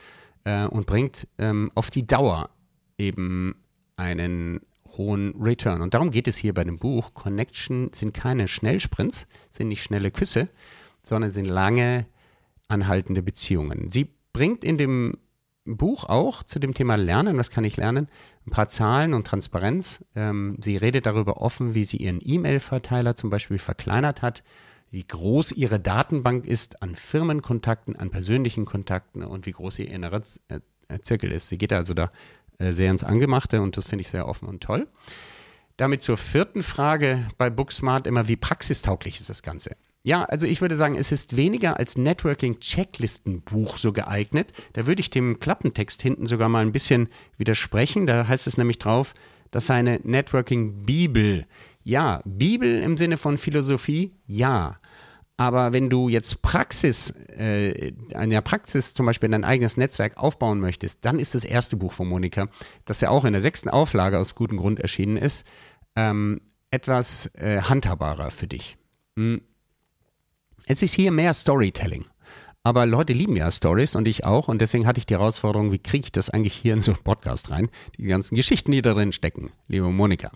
äh, und bringt ähm, auf die Dauer eben einen hohen Return. Und darum geht es hier bei dem Buch. Connection sind keine Schnellsprints, sind nicht schnelle Küsse, sondern sind lange anhaltende Beziehungen. Sie bringt in dem Buch auch zu dem Thema Lernen, was kann ich lernen, ein paar Zahlen und Transparenz. Ähm, sie redet darüber offen, wie sie ihren E-Mail-Verteiler zum Beispiel verkleinert hat, wie groß ihre Datenbank ist an Firmenkontakten, an persönlichen Kontakten und wie groß ihr innerer äh, Zirkel ist. Sie geht also da äh, sehr ins Angemachte und das finde ich sehr offen und toll. Damit zur vierten Frage bei Booksmart immer, wie praxistauglich ist das Ganze? Ja, also ich würde sagen, es ist weniger als Networking-Checklistenbuch so geeignet. Da würde ich dem Klappentext hinten sogar mal ein bisschen widersprechen. Da heißt es nämlich drauf, das sei eine Networking-Bibel. Ja, Bibel im Sinne von Philosophie, ja. Aber wenn du jetzt Praxis, äh, in der Praxis zum Beispiel dein eigenes Netzwerk aufbauen möchtest, dann ist das erste Buch von Monika, das ja auch in der sechsten Auflage aus gutem Grund erschienen ist, ähm, etwas äh, handhabbarer für dich. Hm. Es ist hier mehr Storytelling. Aber Leute lieben ja Stories und ich auch. Und deswegen hatte ich die Herausforderung, wie kriege ich das eigentlich hier in so einen Podcast rein? Die ganzen Geschichten, die darin stecken, liebe Monika.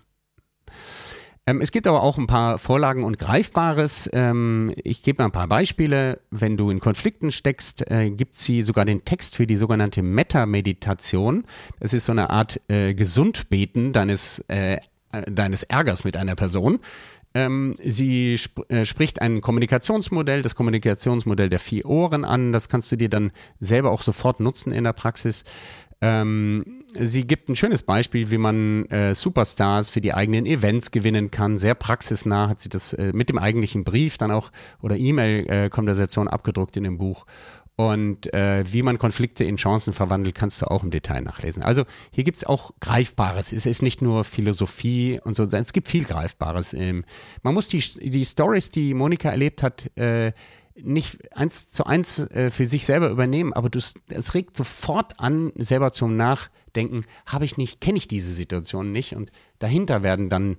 Ähm, es gibt aber auch ein paar Vorlagen und Greifbares. Ähm, ich gebe mal ein paar Beispiele. Wenn du in Konflikten steckst, äh, gibt sie sogar den Text für die sogenannte Meta-Meditation. Das ist so eine Art äh, Gesundbeten deines, äh, deines Ärgers mit einer Person. Ähm, sie sp äh, spricht ein Kommunikationsmodell, das Kommunikationsmodell der vier Ohren an. Das kannst du dir dann selber auch sofort nutzen in der Praxis. Ähm, sie gibt ein schönes Beispiel, wie man äh, Superstars für die eigenen Events gewinnen kann. Sehr praxisnah hat sie das äh, mit dem eigentlichen Brief dann auch oder E-Mail-Konversation abgedruckt in dem Buch. Und äh, wie man Konflikte in Chancen verwandelt, kannst du auch im Detail nachlesen. Also hier gibt es auch Greifbares. Es ist nicht nur Philosophie und so, es gibt viel Greifbares. Ähm, man muss die, die Stories, die Monika erlebt hat, äh, nicht eins zu eins äh, für sich selber übernehmen, aber es regt sofort an, selber zum Nachdenken, habe ich nicht, kenne ich diese Situation nicht und dahinter werden dann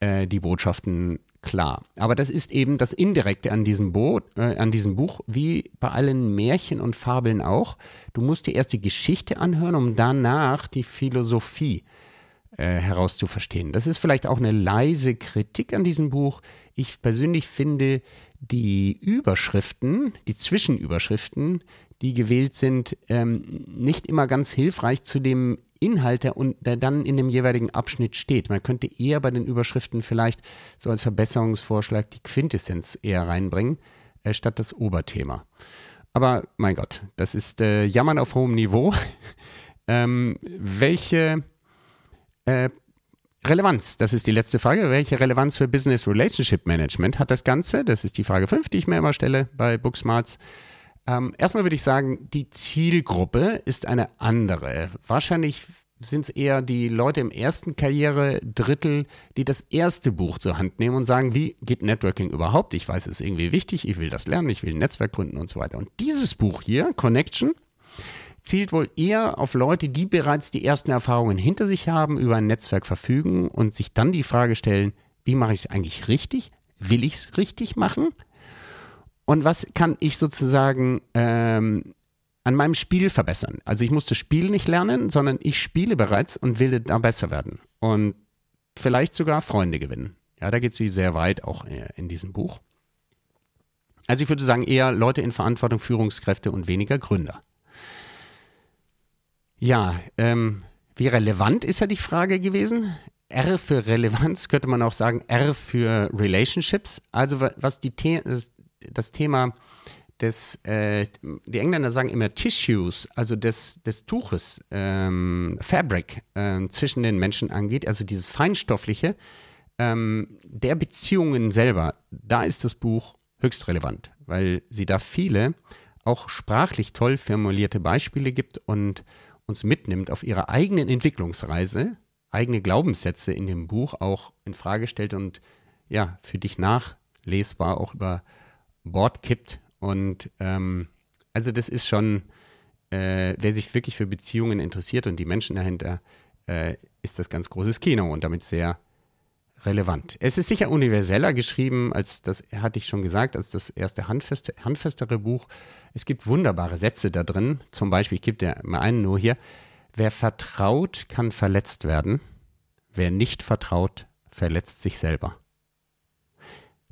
äh, die Botschaften klar. Aber das ist eben das Indirekte an diesem, Bo äh, an diesem Buch, wie bei allen Märchen und Fabeln auch. Du musst dir erst die Geschichte anhören, um danach die Philosophie äh, herauszuverstehen. Das ist vielleicht auch eine leise Kritik an diesem Buch. Ich persönlich finde die Überschriften, die Zwischenüberschriften, die gewählt sind, ähm, nicht immer ganz hilfreich zu dem Inhalt, der, der dann in dem jeweiligen Abschnitt steht. Man könnte eher bei den Überschriften vielleicht so als Verbesserungsvorschlag die Quintessenz eher reinbringen, äh, statt das Oberthema. Aber mein Gott, das ist äh, Jammern auf hohem Niveau. ähm, welche äh, Relevanz, das ist die letzte Frage. Welche Relevanz für Business Relationship Management hat das Ganze? Das ist die Frage 5, die ich mir immer stelle bei Booksmarts. Ähm, erstmal würde ich sagen, die Zielgruppe ist eine andere. Wahrscheinlich sind es eher die Leute im ersten Karriere-Drittel, die das erste Buch zur Hand nehmen und sagen, wie geht Networking überhaupt? Ich weiß, es ist irgendwie wichtig, ich will das lernen, ich will ein Netzwerk gründen und so weiter. Und dieses Buch hier, Connection, zielt wohl eher auf Leute, die bereits die ersten Erfahrungen hinter sich haben, über ein Netzwerk verfügen und sich dann die Frage stellen, wie mache ich es eigentlich richtig? Will ich es richtig machen? Und was kann ich sozusagen ähm, an meinem Spiel verbessern? Also ich muss das Spiel nicht lernen, sondern ich spiele bereits und will da besser werden. Und vielleicht sogar Freunde gewinnen. Ja, da geht sie sehr weit auch äh, in diesem Buch. Also ich würde sagen eher Leute in Verantwortung, Führungskräfte und weniger Gründer. Ja, ähm, wie relevant ist ja die Frage gewesen. R für Relevanz könnte man auch sagen, R für Relationships. Also was die The das Thema des, äh, die Engländer sagen immer Tissues, also des, des Tuches, ähm, Fabric äh, zwischen den Menschen angeht, also dieses Feinstoffliche, ähm, der Beziehungen selber, da ist das Buch höchst relevant, weil sie da viele auch sprachlich toll formulierte Beispiele gibt und uns mitnimmt auf ihrer eigenen Entwicklungsreise, eigene Glaubenssätze in dem Buch auch in Frage stellt und ja, für dich nachlesbar auch über Bord kippt. Und ähm, also das ist schon, äh, wer sich wirklich für Beziehungen interessiert und die Menschen dahinter, äh, ist das ganz großes Kino und damit sehr relevant. Es ist sicher universeller geschrieben, als das hatte ich schon gesagt, als das erste handfeste, handfestere Buch. Es gibt wunderbare Sätze da drin. Zum Beispiel, ich gebe dir mal einen nur hier. Wer vertraut, kann verletzt werden. Wer nicht vertraut, verletzt sich selber.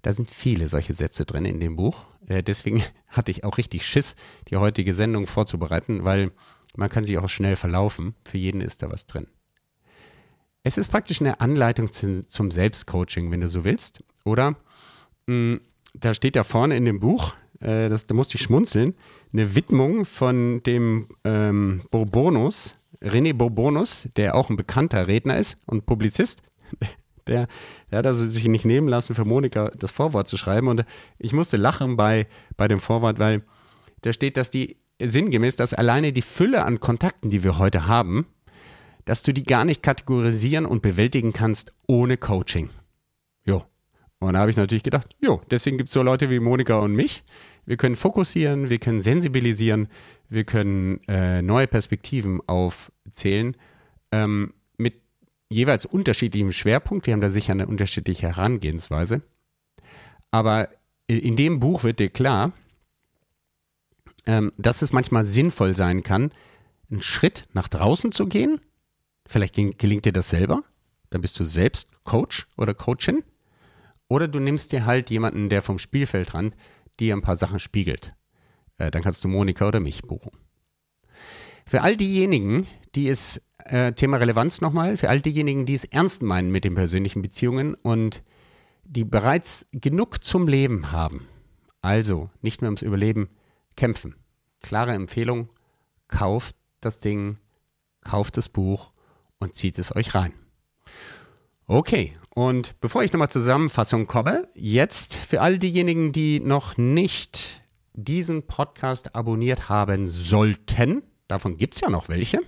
Da sind viele solche Sätze drin in dem Buch. Äh, deswegen hatte ich auch richtig Schiss, die heutige Sendung vorzubereiten, weil man kann sich auch schnell verlaufen. Für jeden ist da was drin. Es ist praktisch eine Anleitung zu, zum Selbstcoaching, wenn du so willst. Oder mh, hm, da steht da vorne in dem Buch, äh, das, da musste ich schmunzeln, eine Widmung von dem ähm, Bourbonus, René Bourbonus, der auch ein bekannter Redner ist und Publizist der, der hat also sich nicht nehmen lassen, für Monika das Vorwort zu schreiben. Und ich musste lachen bei, bei dem Vorwort, weil da steht, dass die sinngemäß, dass alleine die Fülle an Kontakten, die wir heute haben, dass du die gar nicht kategorisieren und bewältigen kannst ohne Coaching. Jo. Und da habe ich natürlich gedacht, jo, deswegen gibt es so Leute wie Monika und mich. Wir können fokussieren, wir können sensibilisieren, wir können äh, neue Perspektiven aufzählen. Ähm, jeweils unterschiedlichem Schwerpunkt. Wir haben da sicher eine unterschiedliche Herangehensweise. Aber in dem Buch wird dir klar, ähm, dass es manchmal sinnvoll sein kann, einen Schritt nach draußen zu gehen. Vielleicht gelingt dir das selber. Dann bist du selbst Coach oder Coachin. Oder du nimmst dir halt jemanden, der vom Spielfeldrand dir ein paar Sachen spiegelt. Äh, dann kannst du Monika oder mich buchen. Für all diejenigen, die es äh, Thema Relevanz nochmal für all diejenigen, die es ernst meinen mit den persönlichen Beziehungen und die bereits genug zum Leben haben. Also nicht mehr ums Überleben kämpfen. Klare Empfehlung, kauft das Ding, kauft das Buch und zieht es euch rein. Okay, und bevor ich nochmal Zusammenfassung komme, jetzt für all diejenigen, die noch nicht diesen Podcast abonniert haben sollten, davon gibt es ja noch welche,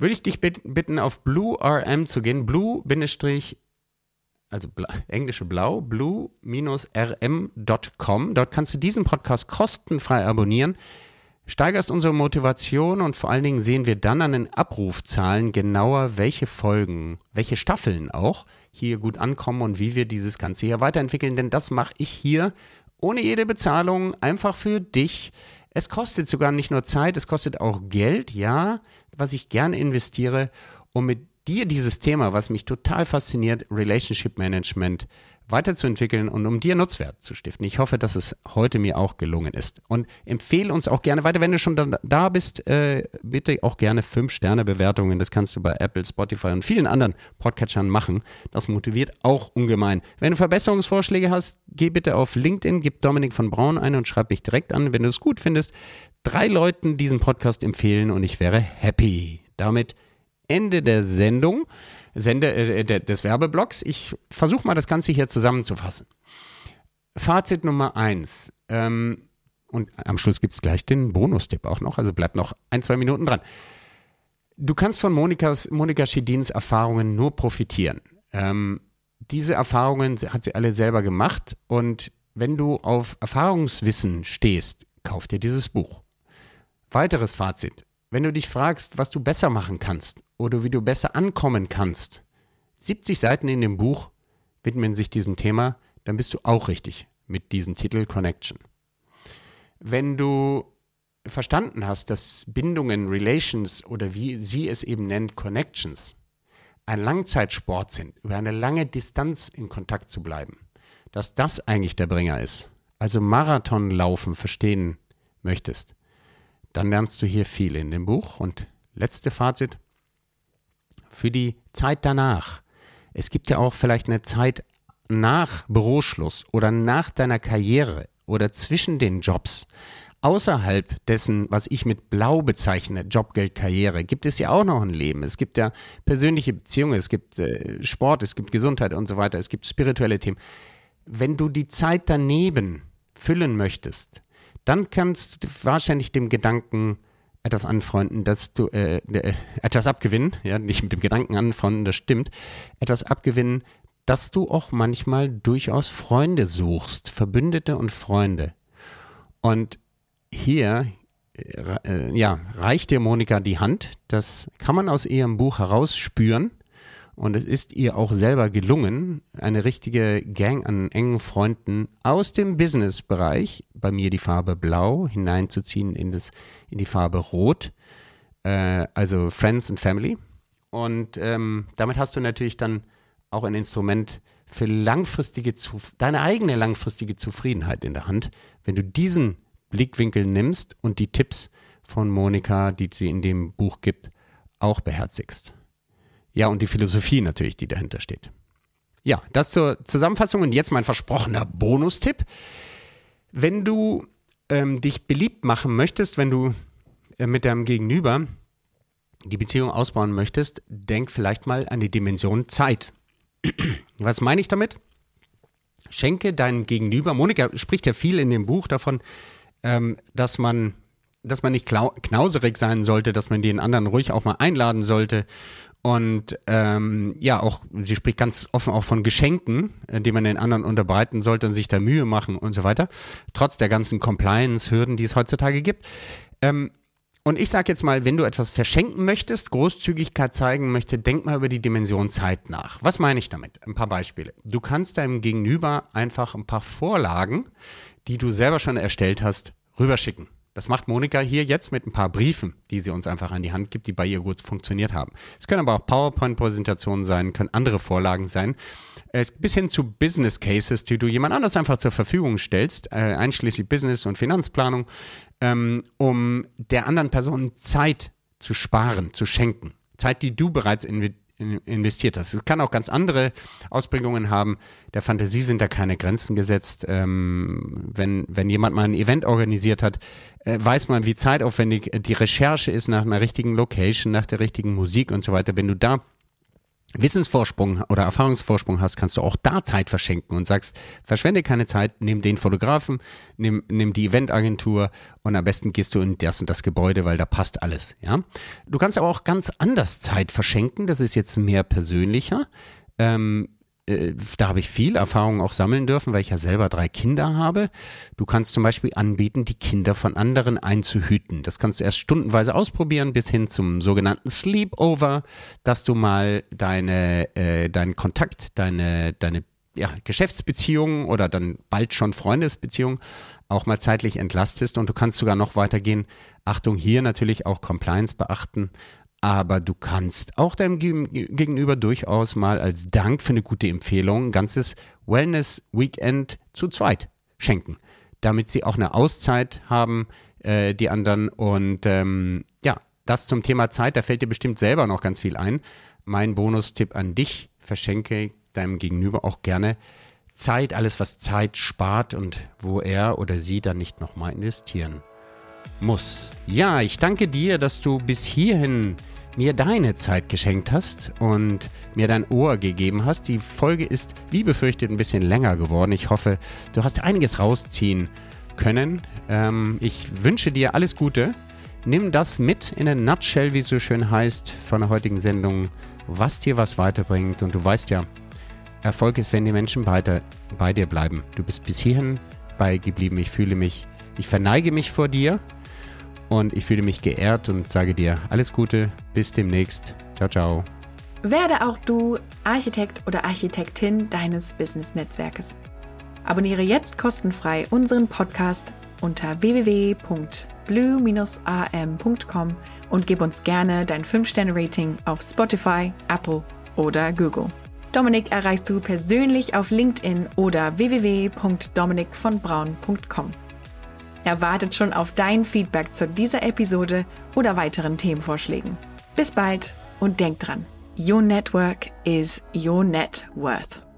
würde ich dich bitten, auf Blue RM zu gehen. Blue-RM also bla, englische Blau, blue-rm.com. Dort kannst du diesen Podcast kostenfrei abonnieren. Steigerst unsere Motivation und vor allen Dingen sehen wir dann an den Abrufzahlen genauer, welche Folgen, welche Staffeln auch hier gut ankommen und wie wir dieses Ganze hier weiterentwickeln. Denn das mache ich hier ohne jede Bezahlung, einfach für dich. Es kostet sogar nicht nur Zeit, es kostet auch Geld, ja, was ich gerne investiere, um mit dir dieses Thema, was mich total fasziniert, Relationship Management, weiterzuentwickeln und um dir Nutzwert zu stiften. Ich hoffe, dass es heute mir auch gelungen ist. Und empfehle uns auch gerne weiter, wenn du schon da, bist, äh, bitte auch gerne 5-Sterne-Bewertungen. Das kannst du bei Apple, Spotify und vielen anderen Podcatchern machen. Das motiviert auch ungemein. Wenn du Verbesserungsvorschläge hast, geh bitte auf LinkedIn, gib Dominik von Braun ein und schreib mich direkt an, wenn du es gut findest. Drei Leuten diesen Podcast empfehlen und ich wäre happy. Damit Ende der Sendung, Sende, äh, des Werbeblocks. Ich versuche mal das Ganze hier zusammenzufassen. Fazit Nummer eins. Ähm, und am Schluss gibt es gleich den Bonustipp auch noch, also bleibt noch ein, zwei Minuten dran. Du kannst von Monikas, Monika Schedins Erfahrungen nur profitieren. Ähm, diese Erfahrungen hat sie alle selber gemacht und wenn du auf Erfahrungswissen stehst, kauf dir dieses Buch. Weiteres Fazit. Wenn du dich fragst, was du besser machen kannst oder wie du besser ankommen kannst, 70 Seiten in dem Buch widmen sich diesem Thema, dann bist du auch richtig mit diesem Titel Connection. Wenn du verstanden hast, dass Bindungen, Relations oder wie sie es eben nennt, Connections, ein Langzeitsport sind, über eine lange Distanz in Kontakt zu bleiben, dass das eigentlich der Bringer ist, also Marathonlaufen verstehen möchtest, dann lernst du hier viel in dem Buch. Und letzte Fazit, für die Zeit danach. Es gibt ja auch vielleicht eine Zeit nach Büroschluss oder nach deiner Karriere oder zwischen den Jobs. Außerhalb dessen, was ich mit Blau bezeichne, Jobgeld, Karriere, gibt es ja auch noch ein Leben. Es gibt ja persönliche Beziehungen, es gibt äh, Sport, es gibt Gesundheit und so weiter, es gibt spirituelle Themen. Wenn du die Zeit daneben füllen möchtest, dann kannst du wahrscheinlich dem Gedanken etwas anfreunden, dass du äh, äh, etwas abgewinnen, ja, nicht mit dem Gedanken anfreunden, das stimmt, etwas abgewinnen, dass du auch manchmal durchaus Freunde suchst, Verbündete und Freunde. Und hier äh, äh ja, reicht dir Monika die Hand, das kann man aus ihrem Buch herausspüren und es ist ihr auch selber gelungen, eine richtige Gang an engen Freunden aus dem Business-Bereich, bei mir die Farbe Blau, hineinzuziehen in, das, in die Farbe Rot, äh, also Friends and Family. Und ähm, damit hast du natürlich dann auch ein Instrument für langfristige, deine eigene langfristige Zufriedenheit in der Hand, wenn du diesen Blickwinkel nimmst und die Tipps von Monika, die sie in dem Buch gibt, auch beherzigst. Ja, und die Philosophie natürlich, die dahinter steht. Ja, das zur Zusammenfassung und jetzt mein versprochener Bonustipp. Wenn du ähm, dich beliebt machen möchtest, wenn du äh, mit deinem Gegenüber die Beziehung ausbauen möchtest, denk vielleicht mal an die Dimension Zeit. Was meine ich damit? Schenke deinem Gegenüber, Monika spricht ja viel in dem Buch davon, ähm, dass man dass man nicht knauserig sein sollte, dass man den anderen ruhig auch mal einladen sollte und ähm, ja, auch, sie spricht ganz offen auch von Geschenken, äh, die man den anderen unterbreiten sollte und sich da Mühe machen und so weiter. Trotz der ganzen Compliance-Hürden, die es heutzutage gibt. Ähm, und ich sage jetzt mal, wenn du etwas verschenken möchtest, Großzügigkeit zeigen möchte, denk mal über die Dimension Zeit nach. Was meine ich damit? Ein paar Beispiele. Du kannst deinem Gegenüber einfach ein paar Vorlagen, die du selber schon erstellt hast, rüberschicken. Das macht Monika hier jetzt mit ein paar Briefen, die sie uns einfach an die Hand gibt, die bei ihr gut funktioniert haben. Es können aber auch PowerPoint-Präsentationen sein, können andere Vorlagen sein, bis hin zu Business Cases, die du jemand anders einfach zur Verfügung stellst, äh, einschließlich Business- und Finanzplanung, ähm, um der anderen Person Zeit zu sparen, zu schenken. Zeit, die du bereits investiert hast. Es kann auch ganz andere Ausprägungen haben. Der Fantasie sind da keine Grenzen gesetzt. Ähm, wenn, wenn jemand mal ein Event organisiert hat, äh, weiß man, wie zeitaufwendig die Recherche ist nach einer richtigen Location, nach der richtigen Musik und so weiter. Wenn du da Wissensvorsprung oder Erfahrungsvorsprung hast, kannst du auch da Zeit verschenken und sagst, verschwende keine Zeit, nimm den Fotografen, nimm, nimm die Eventagentur und am besten gehst du in das und das Gebäude, weil da passt alles, ja. Du kannst aber auch ganz anders Zeit verschenken, das ist jetzt mehr persönlicher. Ähm, äh, da habe ich viel Erfahrung auch sammeln dürfen, weil ich ja selber drei Kinder habe. Du kannst zum Beispiel anbieten, die Kinder von anderen einzuhüten. Das kannst du erst stundenweise ausprobieren, bis hin zum sogenannten Sleepover, dass du mal deine, äh, deinen Kontakt, deine, deine ja, Geschäftsbeziehungen oder dann bald schon Freundesbeziehungen auch mal zeitlich entlastest und du kannst sogar noch weitergehen. Achtung, hier natürlich auch Compliance beachten aber du kannst auch deinem Gegenüber durchaus mal als Dank für eine gute Empfehlung ein ganzes Wellness-Weekend zu zweit schenken, damit sie auch eine Auszeit haben, äh, die anderen. Und ähm, ja, das zum Thema Zeit, da fällt dir bestimmt selber noch ganz viel ein. Mein Bonustipp an dich, verschenke deinem Gegenüber auch gerne Zeit, alles was Zeit spart und wo er oder sie dann nicht nochmal investieren muss. Ja, ich danke dir, dass du bis hierhin mir deine Zeit geschenkt hast und mir dein Ohr gegeben hast. Die Folge ist, wie befürchtet, ein bisschen länger geworden. Ich hoffe, du hast einiges rausziehen können. Ähm, ich wünsche dir alles Gute. Nimm das mit in der Nutshell, wie es so schön heißt, von der heutigen Sendung, was dir was weiterbringt. Und du weißt ja, Erfolg ist, wenn die Menschen weiter bei dir bleiben. Du bist bis hierhin bei geblieben. Ich fühle mich, ich verneige mich vor dir und ich fühle mich geehrt und sage dir alles Gute, bis demnächst. Ciao, ciao. Werde auch du Architekt oder Architektin deines Business-Netzwerkes. Abonniere jetzt kostenfrei unseren Podcast unter www.blue-am.com und gib uns gerne dein 5-Sterne-Rating auf Spotify, Apple oder Google. Dominik erreichst du persönlich auf LinkedIn oder www.dominikvonbraun.com. Er wartet schon auf dein Feedback zu dieser Episode oder weiteren Themenvorschlägen. Bis bald und denk dran, your network is your net worth.